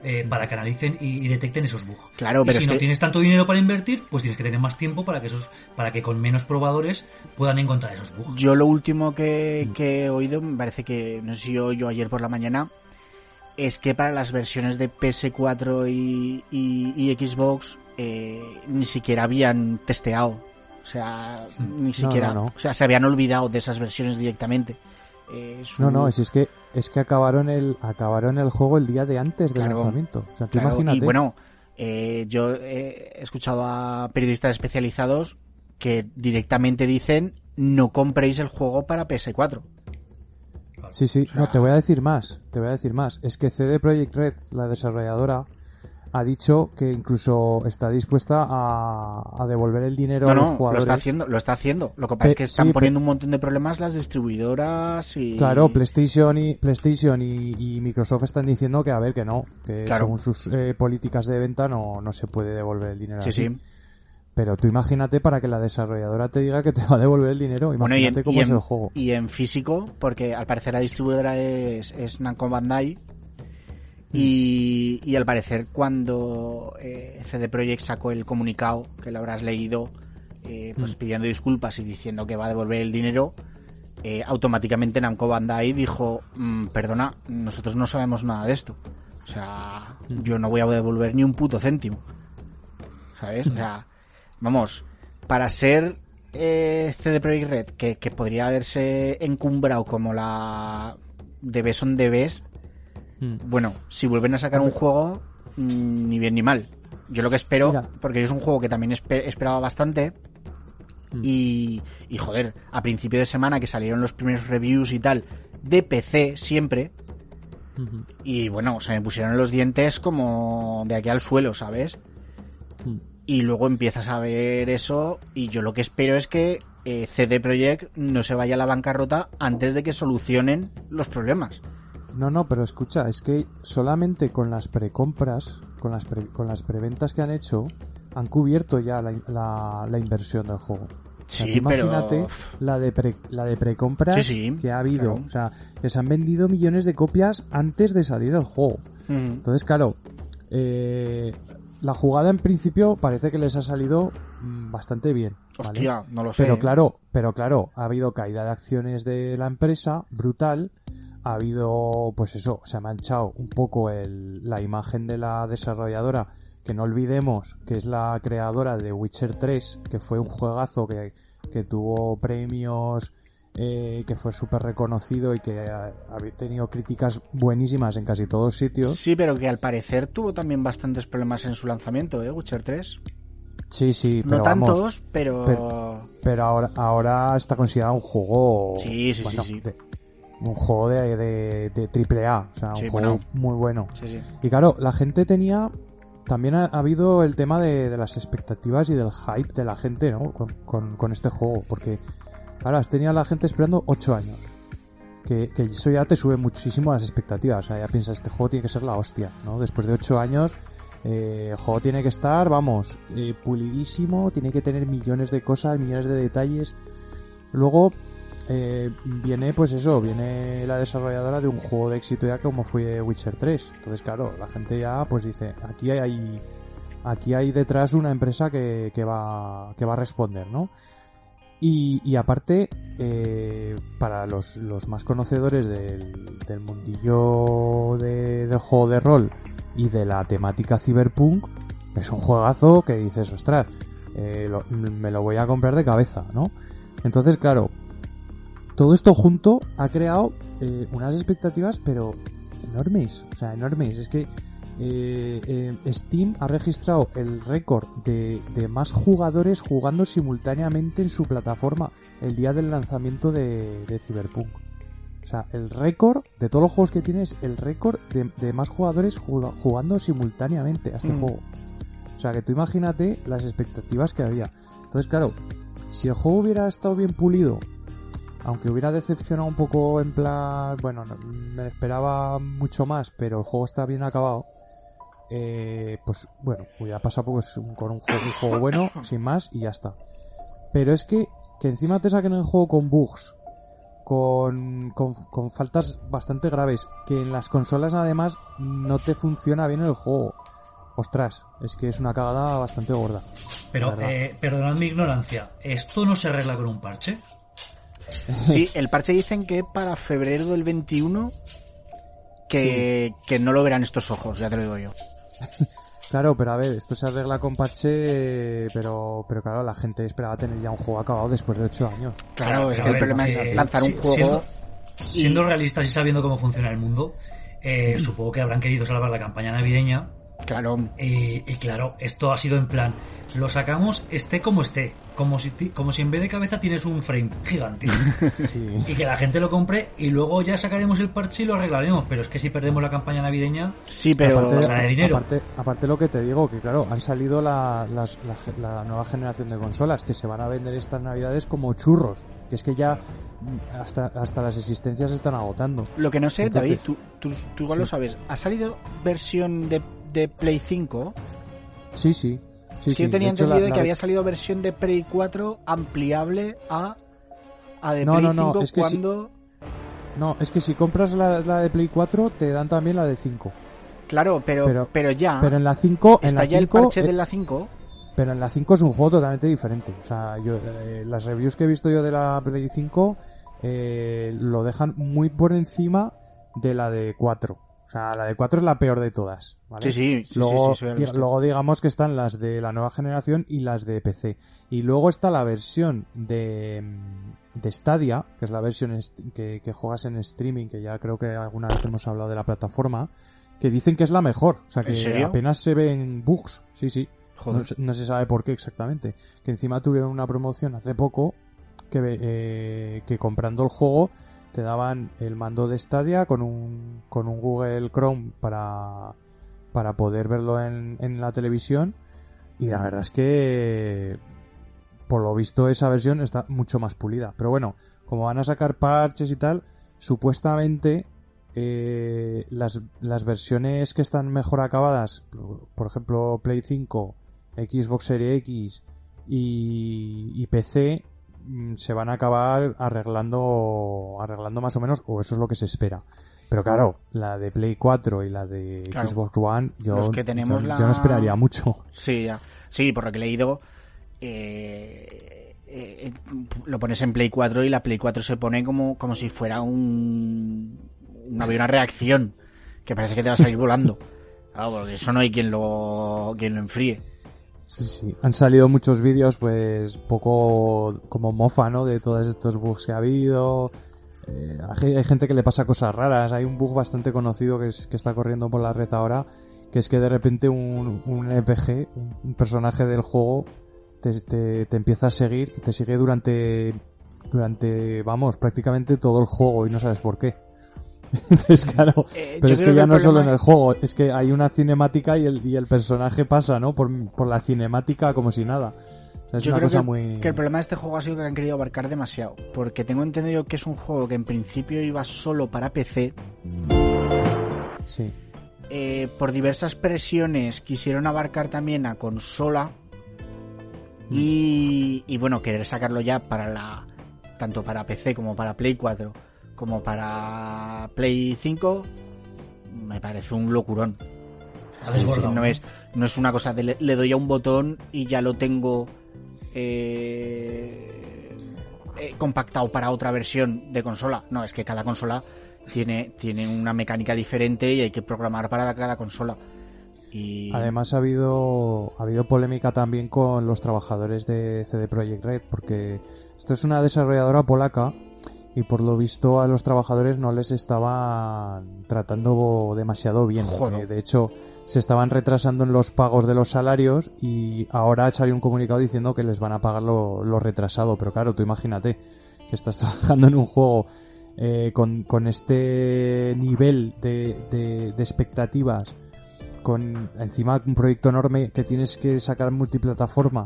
eh, para que analicen y, y detecten esos bugs. claro Y pero si es no que tienes tanto dinero para invertir, pues tienes que tener más tiempo para que esos, para que con menos probadores puedan encontrar esos bugs. Yo lo último que, Mm. que he oído, me parece que, no sé si yo, yo ayer por la mañana, es que para las versiones de PS4 y, y- y Xbox eh, ni siquiera habían testeado. O sea, Mm. ni siquiera. no, no. O sea, se habían olvidado de esas versiones directamente. Eh, su- No, no, si es que es que acabaron el acabaron el juego el día de antes del Claro, lanzamiento. O sea, Claro, imagínate. y bueno, eh, yo he escuchado a periodistas especializados que directamente dicen no compréis el juego para PS4. Sí, sí, O sea- no, te voy a decir más, te voy a decir más. Es que CD Projekt Red, la desarrolladora, ha dicho que incluso está dispuesta a, a devolver el dinero No, a los no, lo jugadores. está haciendo, lo está haciendo. Lo que pasa es que están sí, poniendo un montón de problemas las distribuidoras y... Claro, PlayStation y PlayStation y, y Microsoft están diciendo que a ver que no, que Claro. según sus eh, políticas de venta no, no se puede devolver el dinero. Sí, así. sí. Pero tú imagínate para que la desarrolladora te diga que te va a devolver el dinero, Bueno, y en, imagínate cómo es el juego. y en físico, porque al parecer la distribuidora es, es Namco Bandai. Y, y al parecer cuando eh, CD Projekt sacó el comunicado, que lo habrás leído, eh, pues Mm. pidiendo disculpas y diciendo que va a devolver el dinero, eh, automáticamente Namco Bandai dijo, "Mm, perdona, nosotros no sabemos nada de esto. O sea, Mm. yo no voy a devolver ni un puto céntimo. ¿Sabes? O sea, vamos, para ser eh, CD Projekt Red, que, que podría haberse encumbrado como la de Best on Best, Mm. bueno, si vuelven a sacar un juego, mm, ni bien ni mal. Yo lo que espero, Mira. porque es un juego que también espe- esperaba bastante, Mm. y, y joder, a principio de semana que salieron los primeros reviews y tal, de PC siempre, y bueno, se me pusieron los dientes como de aquí al suelo, ¿sabes? Mm. Y luego empiezas a ver eso y yo lo que espero es que eh, CD Projekt no se vaya a la bancarrota antes de que solucionen los problemas. No, no, pero escucha, es que solamente con las precompras, con las, pre- con las preventas que han hecho, han cubierto ya la, la- la inversión del juego. O sea, Sí, pero- imagínate la de pre, la de precompras Sí, sí, que ha habido. claro. O sea, que se han vendido millones de copias antes de salir el juego. Entonces, claro, eh, la jugada en principio parece que les ha salido mm, bastante bien. Hostia, no lo sé. Pero claro, pero claro, ha habido caída de acciones de la empresa brutal. Ha habido, pues eso, se ha manchado un poco el, la imagen de la desarrolladora, que no olvidemos que es la creadora de Witcher 3, que fue un juegazo que, que tuvo premios eh, que fue súper reconocido y que ha, tenido críticas buenísimas en casi todos sitios. Sí, pero que al parecer tuvo también bastantes problemas en su lanzamiento, ¿eh? Witcher 3. Sí, sí, pero No tantos, pero... pero... ahora, ahora está considerado un juego... Sí, sí, sí, un juego de, de, triple A, o sea, un juego muy bueno. Y claro, la gente tenía también ha, habido el tema de, las expectativas y del hype de la gente, ¿no? Con, con, este juego, porque Ahora, has tenido a la gente esperando 8 años. Que, eso ya te sube muchísimo las expectativas. O sea, ya piensas, este juego tiene que ser la hostia, ¿no? Después de 8 años, eh, el juego tiene que estar, vamos, eh, pulidísimo, tiene que tener millones de cosas, millones de detalles. Luego, eh, viene, pues eso, viene la desarrolladora de un juego de éxito ya como fue Witcher 3. Entonces, claro, la gente ya, pues dice, aquí hay, aquí hay detrás una empresa que, que va, que va a responder, ¿no? Y, aparte, eh, para los, más conocedores del, mundillo del juego de rol y de la temática cyberpunk, es un juegazo que dices, ostras, eh, me lo voy a comprar de cabeza, ¿no? Entonces, claro, todo esto junto ha creado eh, unas expectativas, pero enormes, o sea, enormes. Es que eh, eh, Steam ha registrado el récord de, más jugadores jugando simultáneamente en su plataforma el día del lanzamiento de, Cyberpunk. O sea, el récord de todos los juegos que tienes, el récord de, más jugadores jugando simultáneamente a este mm. juego. O sea, que tú imagínate las expectativas que había. Entonces, claro, si el juego hubiera estado bien pulido, aunque hubiera decepcionado un poco en plan, bueno, me esperaba mucho más, pero el juego está bien acabado eh, pues bueno, hubiera pasado pues, con un juego, bueno, sin más, y ya está. Pero es que, que encima te saquen el juego con bugs, con, con, faltas bastante graves, que en las consolas además no te funciona bien el juego. Ostras, es que es una cagada bastante gorda. Pero, eh, perdonad mi ignorancia, ¿esto no se arregla con un parche? Sí, el parche dicen que para febrero del 21 que, que no lo verán estos ojos, ya te lo digo yo. Claro, pero a ver, esto se arregla con parche, pero, pero claro, la gente esperaba tener ya un juego acabado después de 8 años. Claro, es que el problema es eh, lanzar un juego. Siendo, realistas y sabiendo cómo funciona el mundo, eh, supongo que habrán querido salvar la campaña navideña. Claro. y claro, esto ha sido en plan, lo sacamos esté como esté, como si, como si en vez de cabeza tienes un frame gigante. Y que la gente lo compre y luego ya sacaremos el parche y lo arreglaremos. Pero es que si perdemos la campaña navideña, sí, pero aparte, de dinero. Aparte, aparte lo que te digo, que claro, han salido la, la, nueva generación de consolas que se van a vender estas navidades como churros. Que es que ya hasta, hasta las existencias se están agotando. Lo que no sé, David, tú, tú, igual lo sabes. ¿Ha salido versión de, de Play 5? Sí, sí. Sí, yo tenía entendido de que había salido versión de Play 4 ampliable a, a de Play 5 es que cuando... no, es que si compras la, de Play 4 te dan también la de 5. Claro, pero, pero, ya... Pero en la 5... Está ya el parche de la 5... Pero en la 5 es un juego totalmente diferente. O sea, yo, eh, las reviews que he visto yo de la Play 5 eh, lo dejan muy por encima de la de 4. O sea, la de 4 es la peor de todas. Sí, sí, sí, luego, luego digamos que están las de la nueva generación y las de PC. Y luego está la versión de, de Stadia, que es la versión que, juegas en streaming, que ya creo que alguna vez hemos hablado de la plataforma, que dicen que es la mejor. O sea, que apenas se ven bugs. Sí, sí. No, se sabe por qué exactamente. Que encima tuvieron una promoción hace poco que, eh, que comprando el juego te daban el mando de Stadia con un, con un Google Chrome para, para poder verlo en, en la televisión y la verdad es que por lo visto esa versión está mucho más pulida. Pero bueno, como van a sacar parches y tal, supuestamente eh, las, las versiones que están mejor acabadas, por ejemplo Play 5, Xbox Series X y, y PC, se van a acabar arreglando arreglando más o menos o eso es lo que se espera Pero claro, la de Play 4 y la de Xbox One, yo, que tenemos yo, no esperaría mucho. Sí, ya. Sí, por lo que he leído, eh, eh, lo pones en Play 4 y la Play 4 se pone como, como si fuera un, una, una reacción que parece que te va a salir volando. Claro, porque eso no hay quien lo, quien lo enfríe. Sí, sí. Han salido muchos vídeos, pues, poco como mofa, ¿no? De todos estos bugs que ha habido. Eh, hay, gente que le pasa cosas raras. Hay un bug bastante conocido que, es, que está corriendo por la red ahora, que es que de repente un, un RPG, un personaje del juego, te, te, te empieza a seguir, te sigue durante, durante, vamos, prácticamente todo el juego y no sabes por qué. Entonces, claro, eh, pero es que ya no solo en el juego, es que hay una cinemática y el, y el personaje pasa, ¿no? Por, por la cinemática como si nada. es yo una creo cosa que, muy... que el problema de este juego ha sido que han querido abarcar demasiado. Porque tengo entendido que es un juego que en principio iba solo para PC. Sí. Eh, por diversas presiones quisieron abarcar también a consola. Y, y bueno, querer sacarlo ya para la. tanto para PC como para Play 4 como para Play 5 me parece un locurón. no, es, no es una cosa de le, doy a un botón y ya lo tengo eh, eh, compactado para otra versión de consola. No, es que cada consola tiene, tiene una mecánica diferente y hay que programar para cada consola. Y... Además ha habido ha habido polémica también con los trabajadores de CD Projekt Red porque esto es una desarrolladora polaca y por lo visto a los trabajadores no les estaban tratando demasiado bien. Eh, de hecho, se estaban retrasando en los pagos de los salarios y ahora ha salido un comunicado diciendo que les van a pagar lo, retrasado. Pero claro, tú imagínate que estás trabajando en un juego eh, con, con, este nivel de, de, de expectativas, con encima un proyecto enorme que tienes que sacar multiplataforma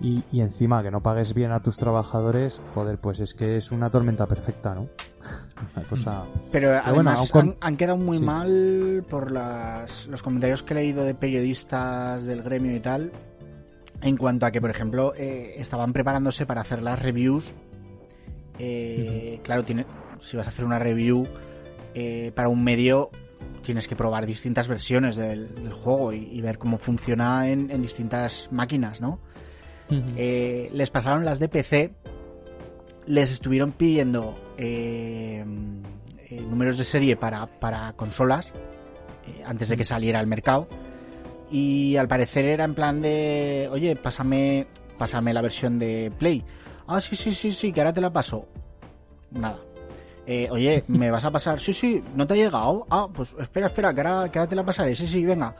y, y, encima que no pagues bien a tus trabajadores, joder, pues es que es una tormenta perfecta, ¿no? una cosa... Pero, además han, quedado muy mal por las, los comentarios que he leído de periodistas del gremio y tal, en cuanto a que, por ejemplo, eh, estaban preparándose para hacer las reviews. Eh, Claro, tiene, si vas a hacer una review eh, para un medio, tienes que probar distintas versiones del, del juego y, y, ver cómo funciona en, en distintas máquinas, ¿no? Eh, les pasaron las de PC, les estuvieron pidiendo eh, eh, números de serie para, para consolas antes de que saliera al mercado. Y al parecer era en plan de oye pásame pásame la versión de Play ah sí sí sí sí que ahora te la paso nada. Oye me vas a pasar sí sí no te ha llegado ah pues espera espera que ahora, que ahora te la pasaré sí sí venga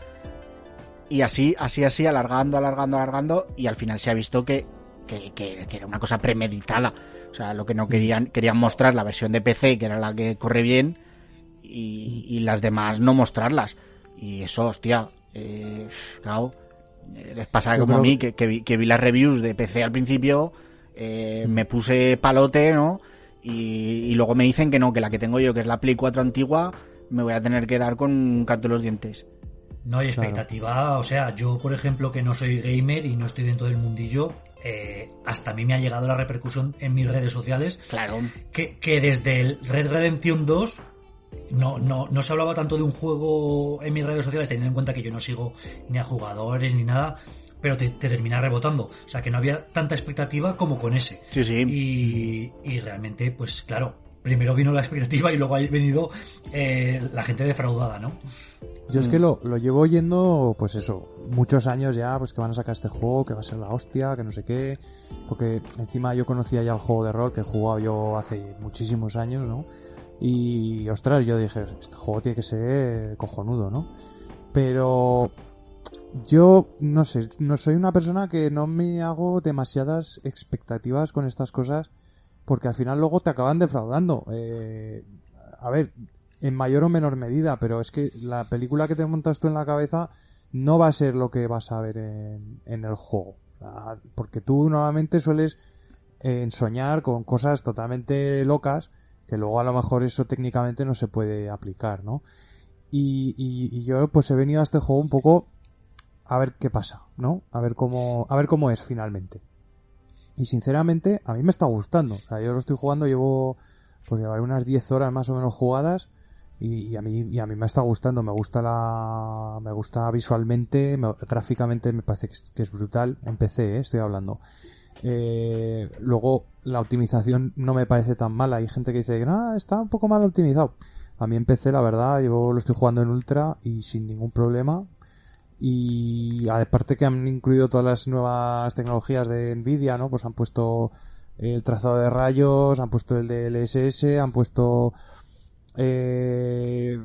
y así, así, así, alargando, alargando, alargando, y al final se ha visto que, que, que, era una cosa premeditada. O sea, lo que no querían, querían mostrar la versión de PC, que era la que corre bien, y, las demás no mostrarlas. Y eso, hostia, eh, claro, eh, les pasa como a mí, que, que, vi, que vi las reviews de PC al principio, eh, me puse palote, ¿no? Y, y, luego me dicen que no, que la que tengo yo, que es la Play 4 antigua, me voy a tener que dar con un canto de los dientes. No hay expectativa, o sea, yo por ejemplo que no soy gamer y no estoy dentro del mundillo, eh, hasta a mí me ha llegado la repercusión en mis redes sociales. Claro. Que, que desde el Red Redemption 2 no, no, no se hablaba tanto de un juego en mis redes sociales, teniendo en cuenta que yo no sigo ni a jugadores ni nada, pero te, te, termina rebotando. O sea que no había tanta expectativa como con ese. Sí, sí. Y, y realmente, pues claro, primero vino la expectativa y luego ha venido eh, la gente defraudada, ¿no? Yo es que lo, lo, llevo oyendo, pues eso, muchos años ya, pues que van a sacar este juego, que va a ser la hostia, que no sé qué. Porque encima yo conocía ya el juego de rol que he jugado yo hace muchísimos años, ¿no? Y, ostras, yo dije, este juego tiene que ser cojonudo, ¿no? Pero yo, no sé, no soy una persona que no me hago demasiadas expectativas con estas cosas porque al final luego te acaban defraudando. Eh, a ver, en mayor o menor medida, pero es que la película que te montas tú en la cabeza no va a ser lo que vas a ver en, el juego. porque tú nuevamente sueles eh, soñar con cosas totalmente locas que luego a lo mejor eso técnicamente no se puede aplicar, ¿no? Y, y, yo pues he venido a este juego un poco a ver qué pasa, ¿no? A ver cómo, a ver cómo es finalmente. Y sinceramente, a mí me está gustando. O sea, yo lo estoy jugando, llevo, pues llevaré unas 10 horas más o menos jugadas y, a mí y a mí me está gustando. Me gusta la me gusta visualmente gráficamente me parece que es, brutal. En PC ¿eh? estoy hablando. Eh, luego la optimización no me parece tan mala. Hay gente que dice ah está un poco mal optimizado a mí en PC la verdad yo lo estoy jugando en ultra y sin ningún problema y aparte que han incluido todas las nuevas tecnologías de Nvidia no pues han puesto el trazado de rayos han puesto el DLSS han puesto eh,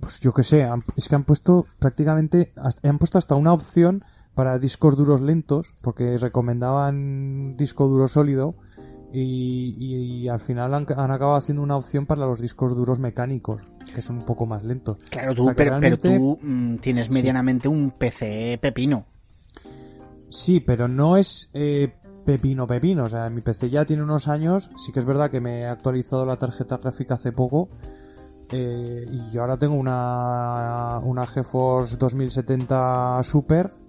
pues yo que sé, es que han puesto prácticamente, han puesto hasta una opción para discos duros lentos, porque recomendaban disco duro sólido y, al final han, acabado haciendo una opción para los discos duros mecánicos, que son un poco más lentos. Claro, tú, pero, tú mm, tienes medianamente un PC pepino. Sí, pero no es eh, pepino pepino. O sea, mi PC ya tiene unos años. Sí que es verdad que me he actualizado la tarjeta gráfica hace poco. Eh, y ahora tengo una, una GeForce 2070 Super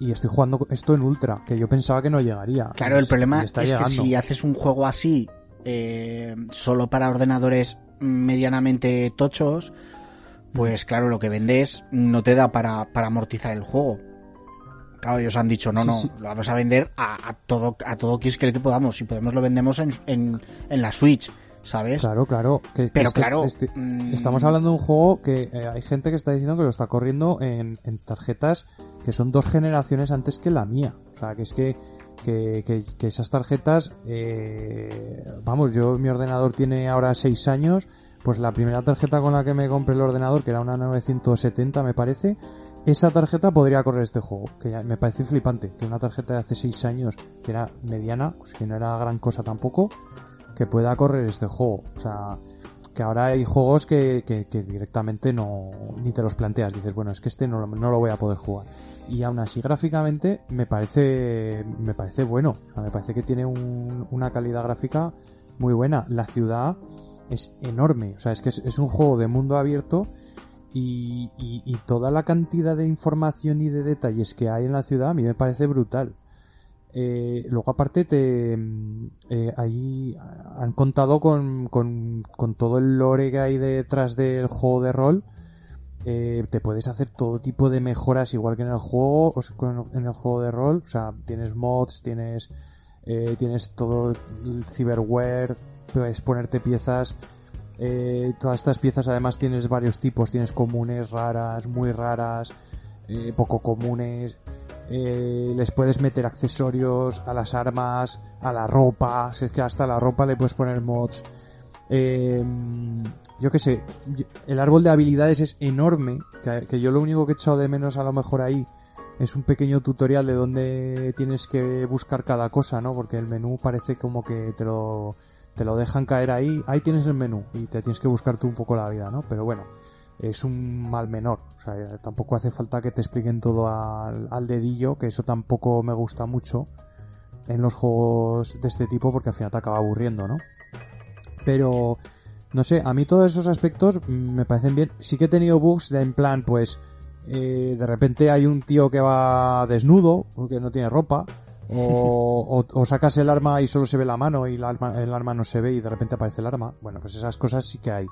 y estoy jugando esto en Ultra, que yo pensaba que no llegaría. Claro, el problema es que si haces un juego así eh, solo para ordenadores medianamente tochos, pues claro, lo que vendes no te da para, para amortizar el juego. Claro, ellos han dicho, no, no, lo vamos a vender a, todo a todo que que podamos. Si podemos lo vendemos en, en, la Switch, ¿sabes? Claro, claro. Pero claro... Mm, estamos hablando de un juego que eh, hay gente que está diciendo que lo está corriendo en, tarjetas que son dos generaciones antes que la mía. O sea, que es que, que, que, esas tarjetas... Eh, vamos, yo mi ordenador tiene ahora seis años pues la primera tarjeta con la que me compré el ordenador, que era una 970 me parece, esa tarjeta podría correr este juego, que me parece flipante, que una tarjeta de hace 6 años, que era mediana, pues que no era gran cosa tampoco, que pueda correr este juego. O sea, que ahora hay juegos que, directamente no ni te los planteas, dices, bueno, es que este no, no, lo voy a poder jugar. Y aún así gráficamente me parece me parece bueno, me parece que tiene una calidad gráfica muy buena. La ciudad es enorme, o sea, es que es un juego de mundo abierto y, y, toda la cantidad de información y de detalles que hay en la ciudad a mí me parece brutal. Eh, luego aparte te eh, ahí han contado con, con, todo el lore que hay detrás del juego de rol. Eh, te puedes hacer todo tipo de mejoras igual que en el juego, o en el juego de rol. O sea, tienes mods, tienes, eh, tienes todo el cyberware, puedes ponerte piezas eh, todas estas piezas además tienes varios tipos, tienes comunes, raras, muy raras, eh, poco comunes. Eh, les puedes meter accesorios a las armas, a la ropa, si es que hasta la ropa le puedes poner mods. yo qué sé, el árbol de habilidades es enorme, que, que, yo lo único que he echado de menos a lo mejor ahí es un pequeño tutorial de dónde tienes que buscar cada cosa, ¿no? Porque el menú parece como que te lo te lo dejan caer ahí, ahí tienes el menú y te tienes que buscar tú un poco la vida, ¿no? Pero bueno, es un mal menor, o sea, tampoco hace falta que te expliquen todo al, dedillo, que eso tampoco me gusta mucho en los juegos de este tipo porque al final te acaba aburriendo, ¿no? Pero, no sé, a mí todos esos aspectos me parecen bien. Sí que he tenido bugs de en plan, pues, eh, de repente hay un tío que va desnudo, que no tiene ropa, o, o, sacas el arma y solo se ve la mano y el arma no se ve y de repente aparece el arma. Bueno, pues esas cosas sí que hay.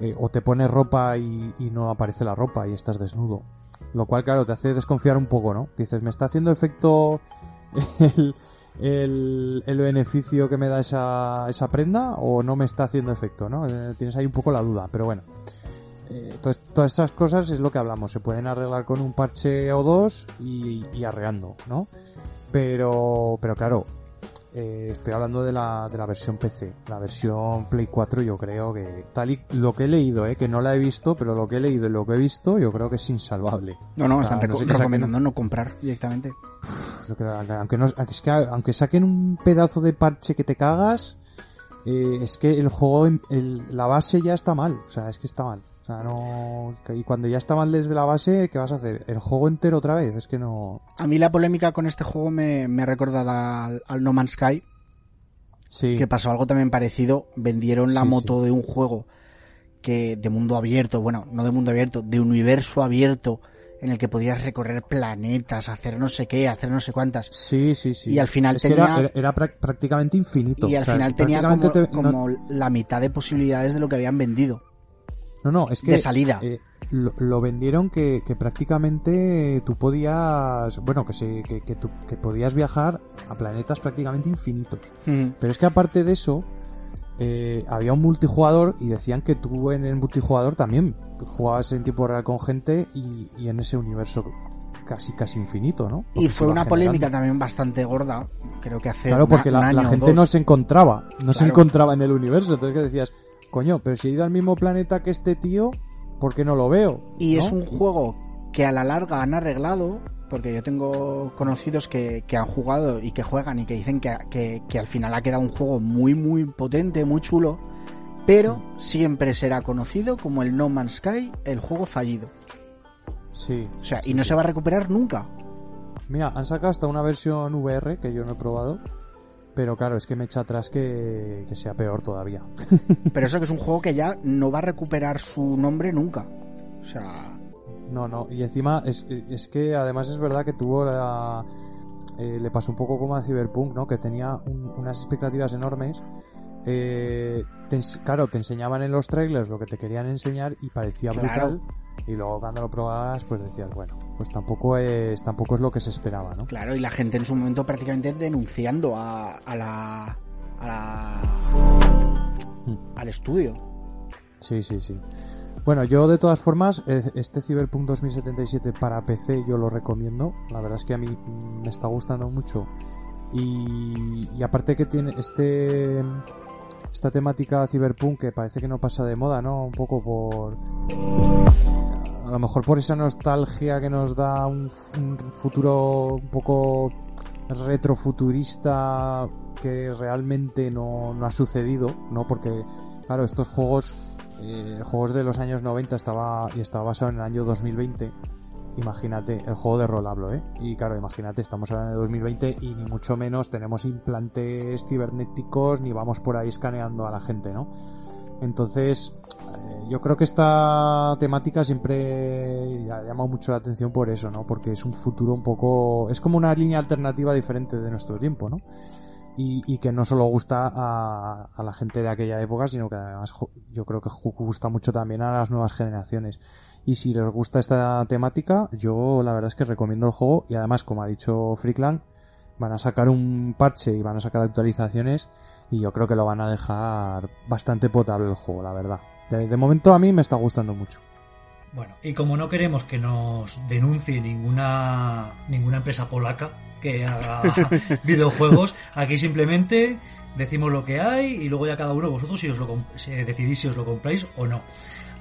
Eh, o te pones ropa y, no aparece la ropa y estás desnudo. Lo cual, claro, te hace desconfiar un poco, ¿no? Dices, ¿me está haciendo efecto el, el, beneficio que me da esa, esa prenda o no me está haciendo efecto, ¿no? Eh, tienes ahí un poco la duda, pero bueno. Eh, todas estas cosas es lo que hablamos, se pueden arreglar con un parche o dos y, y arreando, ¿no? Pero, pero claro, eh, estoy hablando de la, de la versión PC. La versión Play 4 yo creo que, tal y lo que he leído, eh, que no la he visto, pero lo que he leído y lo que he visto yo creo que es insalvable. No, no, están recomendando no comprar directamente. aunque, no, es que, aunque saquen un pedazo de parche que te cagas, eh, es que el juego, el, la base ya está mal. O sea, es que está mal. O sea, no. Y cuando ya está mal desde la base, ¿qué vas a hacer? ¿El juego entero otra vez? Es que no. A mí la polémica con este juego me, me ha recordado al, No Man's Sky. Sí. Que pasó algo también parecido. Vendieron la moto de un juego que de mundo abierto, bueno, no de mundo abierto, de universo abierto, en el que podías recorrer planetas, hacer no sé qué, hacer no sé cuántas. Sí, sí, sí. Y al final tenía... era, prácticamente infinito. Y al final tenía como, como la mitad de posibilidades de lo que habían vendido. No, no, es que. De salida. Eh, lo, vendieron que, prácticamente tú podías. Bueno, que, se, que, que, tú, que podías viajar a planetas prácticamente infinitos. Pero es que aparte de eso, eh, había un multijugador y decían que tú en el multijugador también jugabas en tiempo real con gente y, en ese universo casi casi infinito, ¿no? y fue una polémica también bastante gorda, creo que hace Claro, porque la, gente no se encontraba, no se encontraba en el universo, entonces que decías, coño, pero si he ido al mismo planeta que este tío, ¿por qué no lo veo? Y es un juego que a la larga han arreglado, porque yo tengo conocidos que, han jugado y que juegan y que dicen que, que, al final ha quedado un juego muy, muy potente, muy chulo, pero siempre será conocido como el No Man's Sky, el juego fallido. Sí. O sea, y no se va a recuperar nunca. Mira, han sacado hasta una versión VR que yo no he probado pero claro, es que me echa atrás que, sea peor todavía. Pero eso que es un juego que ya no va a recuperar su nombre nunca. O sea. No, no, y encima es, que además es verdad que tuvo la. Eh, le pasó un poco como a Cyberpunk, ¿no? Que tenía unas expectativas enormes. Eh, claro, te enseñaban en los trailers lo que te querían enseñar y parecía brutal y luego cuando lo probabas pues decías bueno pues tampoco es tampoco es lo que se esperaba no claro y la gente en su momento prácticamente denunciando a, a la a la hmm. al estudio. Sí sí sí. Bueno yo de todas formas este Cyberpunk 2077 para PC yo lo recomiendo. La verdad es que a mí me está gustando mucho. Y, y aparte que tiene este esta temática cyberpunk que parece que no pasa de moda, ¿no? Un poco por a lo mejor por esa nostalgia que nos da un, futuro un poco retrofuturista que realmente no, ha sucedido, ¿no? Porque, claro, estos juegos, eh, juegos de los años 90 estaba y estaba basado en el año 2020. Imagínate, el juego de rol hablo, ¿eh? Y claro, imagínate, estamos hablando de 2020 y ni mucho menos tenemos implantes cibernéticos ni vamos por ahí escaneando a la gente, ¿no? Entonces, eh, yo creo que esta temática siempre ha llamado mucho la atención por eso, ¿no? Porque es un futuro un poco... es como una línea alternativa diferente de nuestro tiempo, ¿no? Y, que no solo gusta a, a, la gente de aquella época, sino que además yo creo que gusta mucho también a las nuevas generaciones. Y si les gusta esta temática, yo la verdad es que recomiendo el juego y además, como ha dicho Freakland, van a sacar un parche y van a sacar actualizaciones y yo creo que lo van a dejar bastante potable el juego, la verdad. De, momento a mí me está gustando mucho. Bueno, y como no queremos que nos denuncie ninguna, ninguna empresa polaca que haga videojuegos, aquí simplemente decimos lo que hay y luego ya cada uno vosotros si os lo decidís si os lo compráis o no.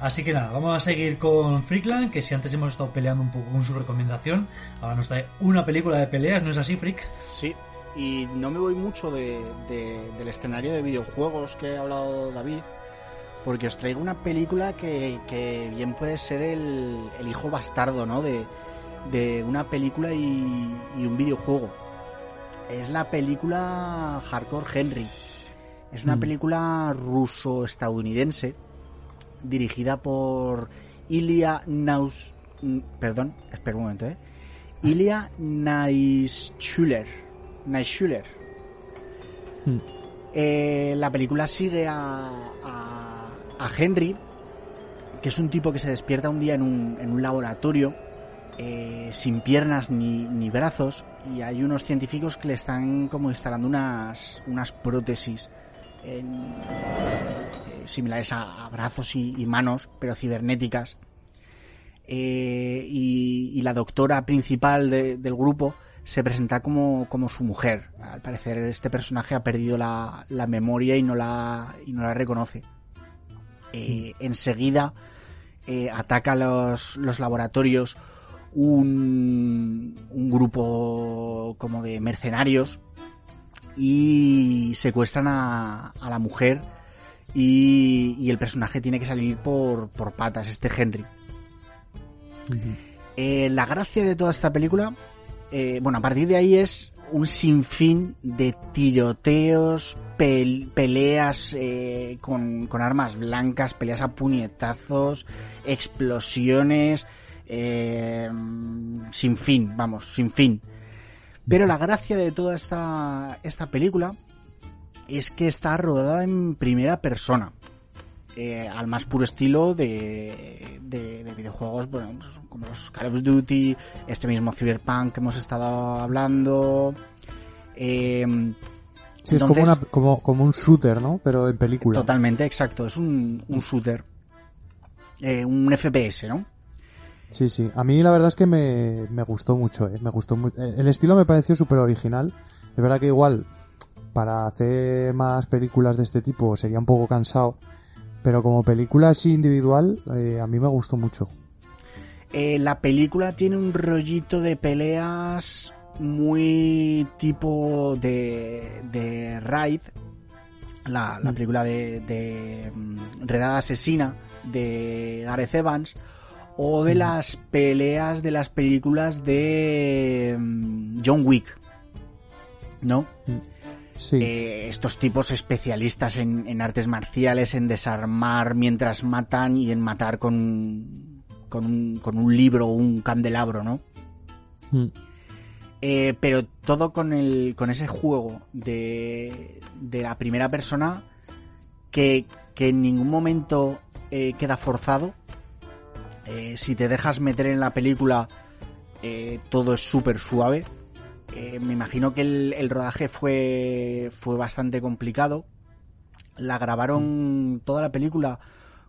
Así que nada, vamos a seguir con Freakland, que si antes hemos estado peleando un poco con su recomendación, ahora nos trae una película de peleas, ¿no es así, Freak? Sí, y no me voy mucho de, del escenario de videojuegos que ha hablado David, porque os traigo una película que, bien puede ser el, hijo bastardo, ¿no? De, una película y, un videojuego. Es la película Hardcore Henry. Es una mm. película ruso-estadounidense dirigida por Ilya Naus... Perdón, espera un momento, ¿eh? Ilya Naischuler. Naischuler. Hmm. Eh, la película sigue a, a Henry, que es un tipo que se despierta un día en un, en un laboratorio eh, sin piernas ni, ni, brazos y hay unos científicos que le están como instalando unas, unas prótesis eh, similares a, brazos y, manos, pero cibernéticas. Eh, y, la doctora principal del grupo se presenta como, como, su mujer. Al parecer este personaje ha perdido la, la memoria y no la, y no la reconoce. Eh, enseguida eh, ataca los, los laboratorios un, un, grupo como de mercenarios y secuestran a, a la mujer y, el personaje tiene que salir por, por patas, este Henry. Eh, la gracia de toda esta película, bueno, a partir de ahí es un sinfín de tiroteos, peleas eh, con, armas blancas, peleas a puñetazos, explosiones, eh, sin fin, vamos, sin fin. Pero la gracia de toda esta, esta película es que está rodada en primera persona. Eh, al más puro estilo de, de, videojuegos, bueno, pues, como los Call of Duty, este mismo Cyberpunk que hemos estado hablando. Eh, sí, es como, como, un shooter, ¿no? Pero en película. Totalmente, exacto. Es un, un shooter. Eh, un FPS, ¿no? Sí, sí. A mí la verdad es que me, me gustó mucho, ¿eh? Me gustó El estilo me pareció súper original. Es verdad que igual para hacer más películas de este tipo sería un poco cansado pero como película así individual, eh, a mí me gustó mucho. Eh, la película tiene un rollito de peleas muy tipo de, de Raid, la, la mm. película de, de mm, Redada Asesina de Gareth Evans, o de mm. las peleas de las películas de John Wick, ¿no? Eh, estos tipos especialistas en, artes marciales, en desarmar mientras matan y en matar con, con, un, con un libro o un candelabro, ¿no? Mm. Eh, pero todo con, el, con ese juego de, de la primera persona que, que en ningún momento eh, queda forzado. si te dejas meter en la película, todo es súper suave eh, me imagino que el, rodaje fue, fue bastante complicado. La grabaron toda la película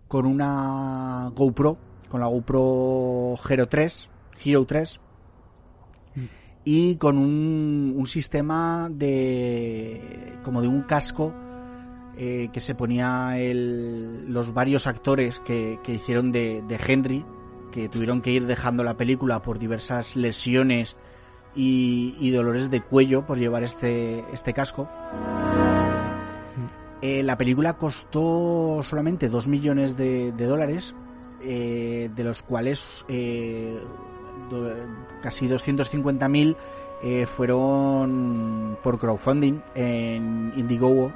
con una GoPro, con la GoPro Hero 3, Hero 3, y con un, un sistema de como de un casco eh, que se ponía el, los varios actores que, que hicieron de, de Henry, que tuvieron que ir dejando la película por diversas lesiones y, dolores de cuello por llevar este, este casco. Eh, la película costó solamente 2 millones de, dólares, eh, de los cuales eh, casi 250.000 fueron por crowdfunding en Indiegogo.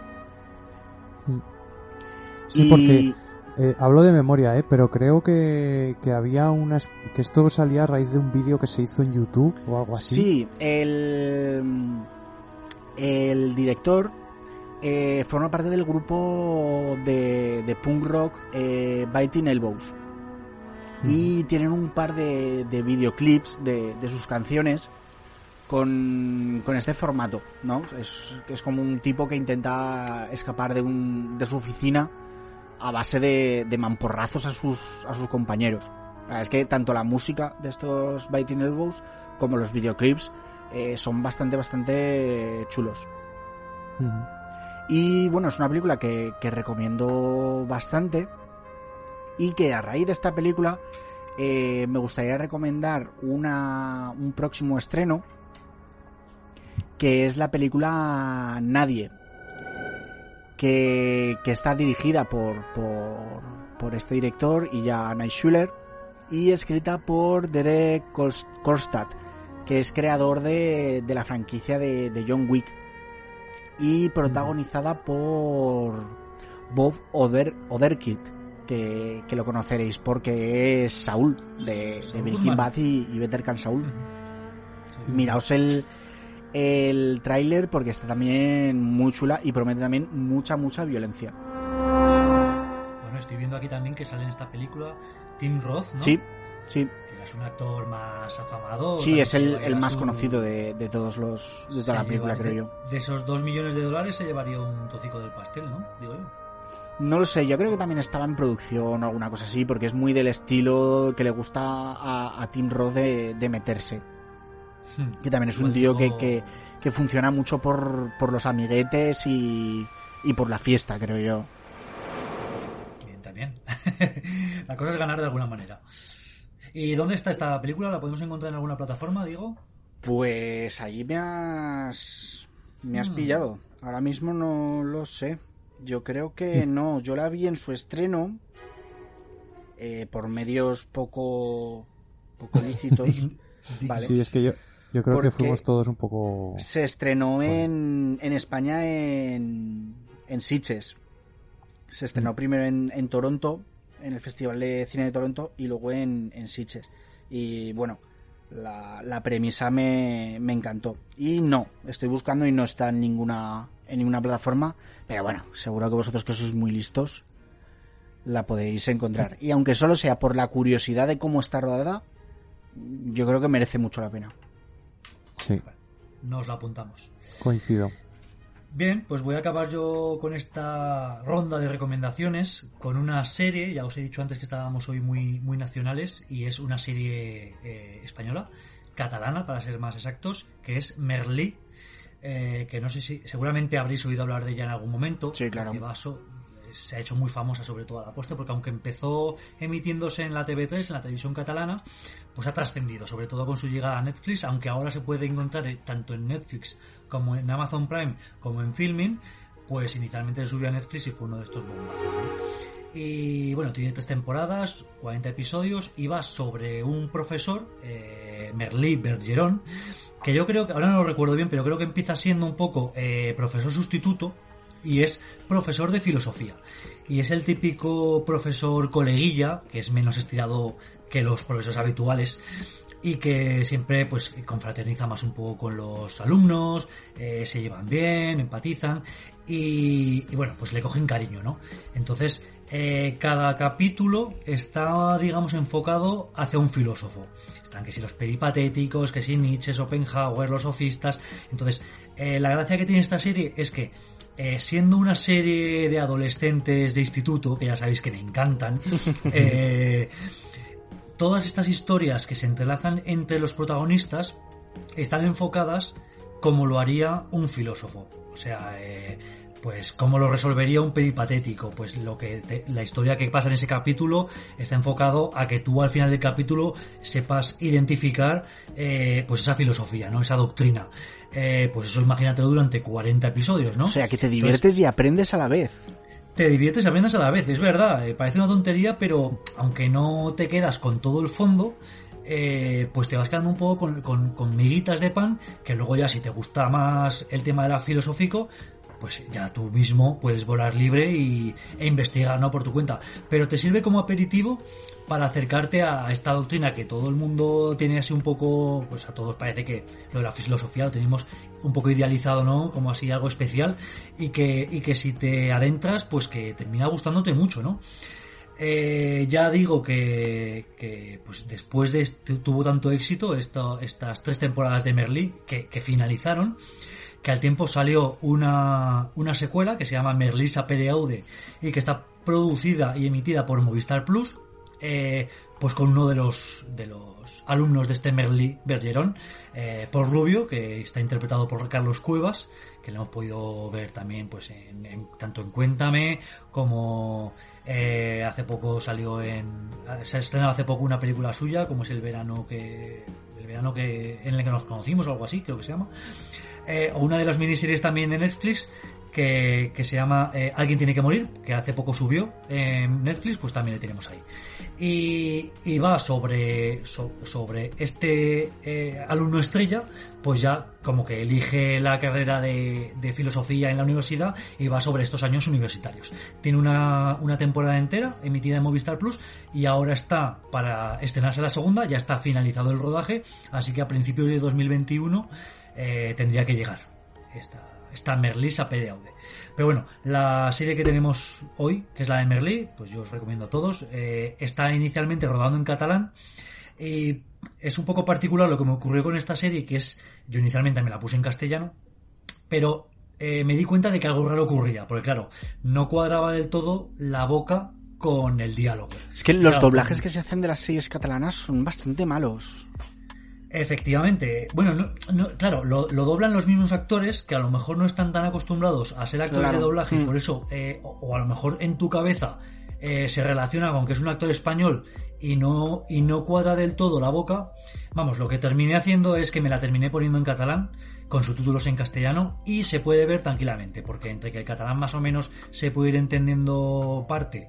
Sí, porque eh, hablo de memoria, ¿eh? Pero creo que, había unas... que esto salía a raíz de un vídeo que se hizo en YouTube o algo así. Sí, el, el director eh, forma parte del grupo de, de punk rock eh, Biting Elbows. Y tienen un par de, de videoclips de, de sus canciones con, con, este formato, ¿no? Es, es como un tipo que intenta escapar de, un, de su oficina a base de, de mamporrazos a sus, a sus compañeros. Es que tanto la música de estos Biting Elbows como los videoclips eh, son bastante, bastante chulos. Y bueno, es una película que, que, recomiendo bastante y que a raíz de esta película eh, me gustaría recomendar una, un próximo estreno que es la película Nadie que, está dirigida por, por, este director, y ya Schuller, y escrita por Derek Kolstad, que es creador de, de la franquicia de, John Wick, y protagonizada por Bob Oder, Oderkirk, que, lo conoceréis porque es Saúl de, de Breaking Bad y, y Better Call Saul. Miraos el, el tráiler porque está también muy chula y promete también mucha, mucha violencia. Bueno, estoy viendo aquí también que sale en esta película Tim Roth, ¿no? Sí, sí. Que es un actor más afamado. Sí, es el, más conocido de, todos los de toda la película, creo yo. De esos dos millones de dólares se llevaría un tocico del pastel, ¿no? Digo yo. No lo sé, yo creo que también estaba en producción o alguna cosa así, porque es muy del estilo que le gusta a, Tim Roth de meterse. Hmm. que también es un tío que, que, funciona mucho por, por los amiguetes y, y por la fiesta, creo yo. Bien, también. la cosa es ganar de alguna manera. ¿Y dónde está esta película? ¿La podemos encontrar en alguna plataforma, digo? Pues allí me has. Me has hmm. pillado. Ahora mismo no lo sé. Yo creo que hmm. no. Yo la vi en su estreno. Eh, por medios poco. poco lícitos. vale. Sí, es que yo, yo creo que fuimos todos un poco. Se estrenó en, en España en, en Sitges. Se estrenó mm. primero en, en, Toronto, en el Festival de Cine de Toronto, y luego en, en Sitges. Y bueno, la, la premisa me, me, encantó. Y no, estoy buscando y no está en ninguna, en ninguna plataforma. Pero bueno, seguro que vosotros que sois muy listos, la podéis encontrar. Y aunque solo sea por la curiosidad de cómo está rodada, yo creo que merece mucho la pena. Sí. Nos la apuntamos. Coincido. Bien, pues voy a acabar yo con esta ronda de recomendaciones con una serie, ya os he dicho antes que estábamos hoy muy, muy nacionales, y es una serie eh, española, catalana para ser más exactos, que es Merlí, eh, que no sé si seguramente habréis oído hablar de ella en algún momento. Sí, claro se ha hecho muy famosa sobre todo a la postre porque aunque empezó emitiéndose en la TV3, en la televisión catalana, pues ha trascendido, sobre todo con su llegada a Netflix, aunque ahora se puede encontrar eh, tanto en Netflix como en Amazon Prime como en Filming, pues inicialmente se subió a Netflix y fue uno de estos bombazos. Y bueno, tiene tres temporadas, 40 episodios y va sobre un profesor, eh, Merlí Bergeron, que yo creo que, ahora no lo recuerdo bien, pero creo que empieza siendo un poco eh, profesor sustituto y es profesor de filosofía. Y es el típico profesor coleguilla, que es menos estirado que los profesores habituales y que siempre pues confraterniza más un poco con los alumnos, eh, se llevan bien, empatizan y, bueno, pues le cogen cariño, ¿no? Entonces, eh, cada capítulo está, digamos, enfocado hacia un filósofo. Están que si los peripatéticos, que si Nietzsche, Schopenhauer, los sofistas. Entonces, eh, la gracia que tiene esta serie es que eh, siendo una serie de adolescentes de instituto, que ya sabéis que me encantan, eh, todas estas historias que se entrelazan entre los protagonistas están enfocadas como lo haría un filósofo. O sea, eh, pues cómo lo resolvería un peripatético. Pues lo que la historia que pasa en ese capítulo está enfocado a que tú al final del capítulo sepas identificar eh, pues esa filosofía, ¿no? Esa doctrina. Eh, pues eso imagínatelo durante 40 episodios, ¿no? O sea, que te diviertes y aprendes a la vez te diviertes y aprendes a la vez, es verdad, eh, parece una tontería, pero aunque no te quedas con todo el fondo, pues te vas quedando un poco con, con, con, miguitas de pan, que luego ya si te gusta más el tema de la filosófico, pues ya tú mismo puedes volar libre y, e investigar ¿no? por tu cuenta. Pero te sirve como aperitivo para acercarte a esta doctrina que todo el mundo tiene así un poco, pues a todos parece que lo de la filosofía lo tenemos un poco idealizado, ¿no? Como así algo especial y que, y que si te adentras, pues que termina gustándote mucho, ¿no? Eh, ya digo que, que, pues después de tuvo tanto éxito estas tres temporadas de Merlí que, que finalizaron que al tiempo salió una, una secuela que se llama Merlisa Pereaude y que está producida y emitida por Movistar Plus, eh, pues con uno de los, de los alumnos de este Merlí Bergeron, eh, por Rubio, que está interpretado por Carlos Cuevas, que lo hemos podido ver también pues en, tanto en Cuéntame como eh, hace poco salió en se ha estrenado hace poco una película suya como es el verano que el verano que en el que nos conocimos o algo así creo que se llama eh, una de las miniseries también de Netflix que, se llama eh, Alguien tiene que morir, que hace poco subió en Netflix, pues también le tenemos ahí. Y, va sobre, sobre este eh, alumno estrella, pues ya como que elige la carrera de, filosofía en la universidad y va sobre estos años universitarios. Tiene una, una temporada entera emitida en Movistar Plus y ahora está para estrenarse la segunda, ya está finalizado el rodaje, así que a principios de 2021 eh, tendría que llegar esta, esta Merlisa Pereaude. Pero bueno, la serie que tenemos hoy, que es la de Merlí, pues yo os recomiendo a todos, eh, está inicialmente rodando en catalán y es un poco particular lo que me ocurrió con esta serie, que es, yo inicialmente me la puse en castellano, pero eh, me di cuenta de que algo raro ocurría, porque claro, no cuadraba del todo la boca con el diálogo. Es que los doblajes que se hacen de las series catalanas son bastante malos. Efectivamente. Bueno, no, claro, lo, doblan los mismos actores que a lo mejor no están tan acostumbrados a ser actores de doblaje y mm. por eso, eh, o, a lo mejor en tu cabeza eh, se relaciona con que es un actor español y no, y no cuadra del todo la boca. Vamos, lo que terminé haciendo es que me la terminé poniendo en catalán con subtítulos en castellano y se puede ver tranquilamente, porque entre que el catalán más o menos se puede ir entendiendo parte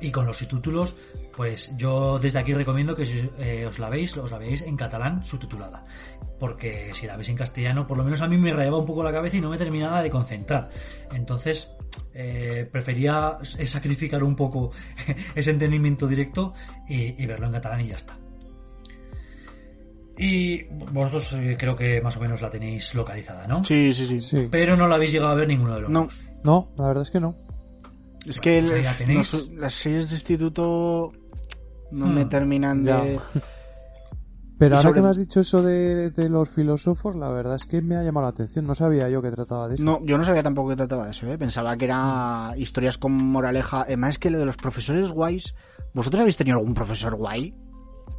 y con los subtítulos, pues yo desde aquí recomiendo que si eh, os la veis, os la veis en catalán subtitulada, porque si la veis en castellano, por lo menos a mí me rayaba un poco la cabeza y no me terminaba de concentrar. Entonces, eh, prefería sacrificar un poco ese entendimiento directo y verlo en catalán y ya está. Y vosotros eh, creo que más o menos la tenéis localizada, ¿no? Sí, sí, sí. Pero no la habéis llegado a ver ninguno de los No, no, la verdad es que no. Es que las series de instituto no me hmm. terminan de... Pero ahora que me has dicho eso de, los filósofos, la verdad es que me ha llamado la atención. No sabía yo que trataba de eso. No, yo no sabía tampoco que trataba de eso. ¿eh? Pensaba que era historias con moraleja. Además, es que lo de los profesores guays. ¿Vosotros habéis tenido algún profesor guay?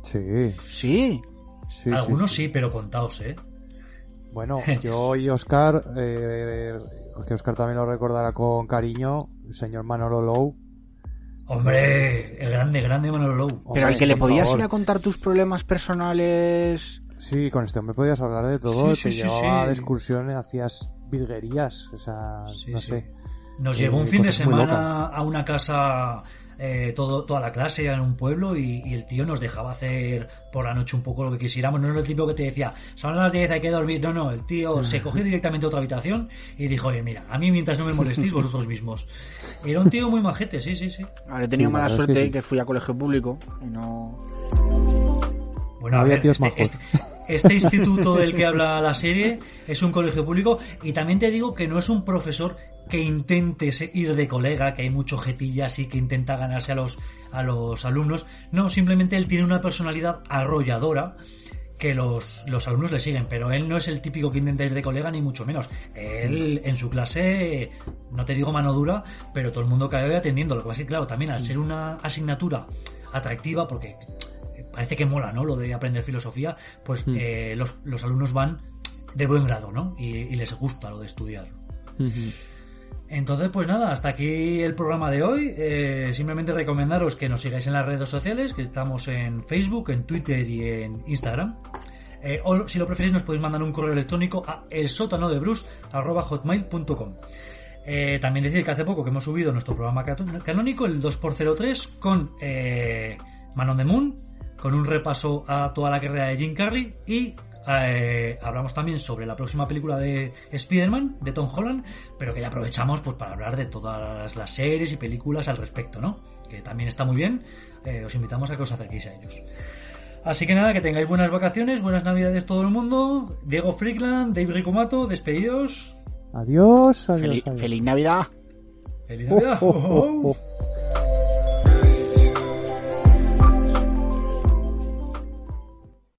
Sí. Sí. Sí Algunos sí, pero contaos, ¿eh? Bueno, yo y Oscar, eh, que Oscar también lo recordará con cariño, el señor Manolo Lowe Hombre, el grande, grande Manolo Lowe. Pero al que le podías ir a contar tus problemas personales. Sí, con este hombre podías hablar de todo. te llevaba de excursiones, hacías virguerías. O sea, no sé. Nos llevó un fin de semana a una casa eh, todo, toda la clase en un pueblo y, el tío nos dejaba hacer por la noche un poco lo que quisiéramos. No es lo típico que te decía, son las 10, hay que dormir. No, no, el tío se cogió directamente a otra habitación y dijo, oye, mira, a mí mientras no me molestéis vosotros mismos. Era un tío muy majete, sí, sí, sí. he tenido mala suerte que, fui a colegio público y no... Bueno, había tíos este, este, este, instituto del que habla la serie es un colegio público y también te digo que no es un profesor que intente ir de colega, que hay mucho jetilla así que intenta ganarse a los, a los alumnos. No, simplemente él tiene una personalidad arrolladora que los, los alumnos le siguen, pero él no es el típico que intenta ir de colega, ni mucho menos. Él en su clase, no te digo mano dura, pero todo el mundo cae atendiendo. Lo que pasa es que, claro, también al ser una asignatura atractiva, porque parece que mola, ¿no? Lo de aprender filosofía, pues mm. eh, los, los, alumnos van de buen grado, ¿no? Y, les gusta lo de estudiar. Entonces, pues nada, hasta aquí el programa de hoy. Eh, simplemente recomendaros que nos sigáis en las redes sociales, que estamos en Facebook, en Twitter y en Instagram. Eh, o si lo preferís, nos podéis mandar un correo electrónico a elsótanodebrus.hotmail.com. Eh, también decir que hace poco que hemos subido nuestro programa canónico, el 2x03, con eh, Manon de Moon, con un repaso a toda la carrera de Jim Carrey y eh, hablamos también sobre la próxima película de Spider-Man, de Tom Holland, pero que ya aprovechamos pues para hablar de todas las series y películas al respecto, ¿no? Que también está muy bien. Eh, os invitamos a que os acerquéis a ellos. Así que nada, que tengáis buenas vacaciones, buenas navidades todo el mundo. Diego Frickland, Dave Ricomato, despedidos. Adiós, adiós, Feliz, Navidad. Feliz Navidad. Oh, oh, oh,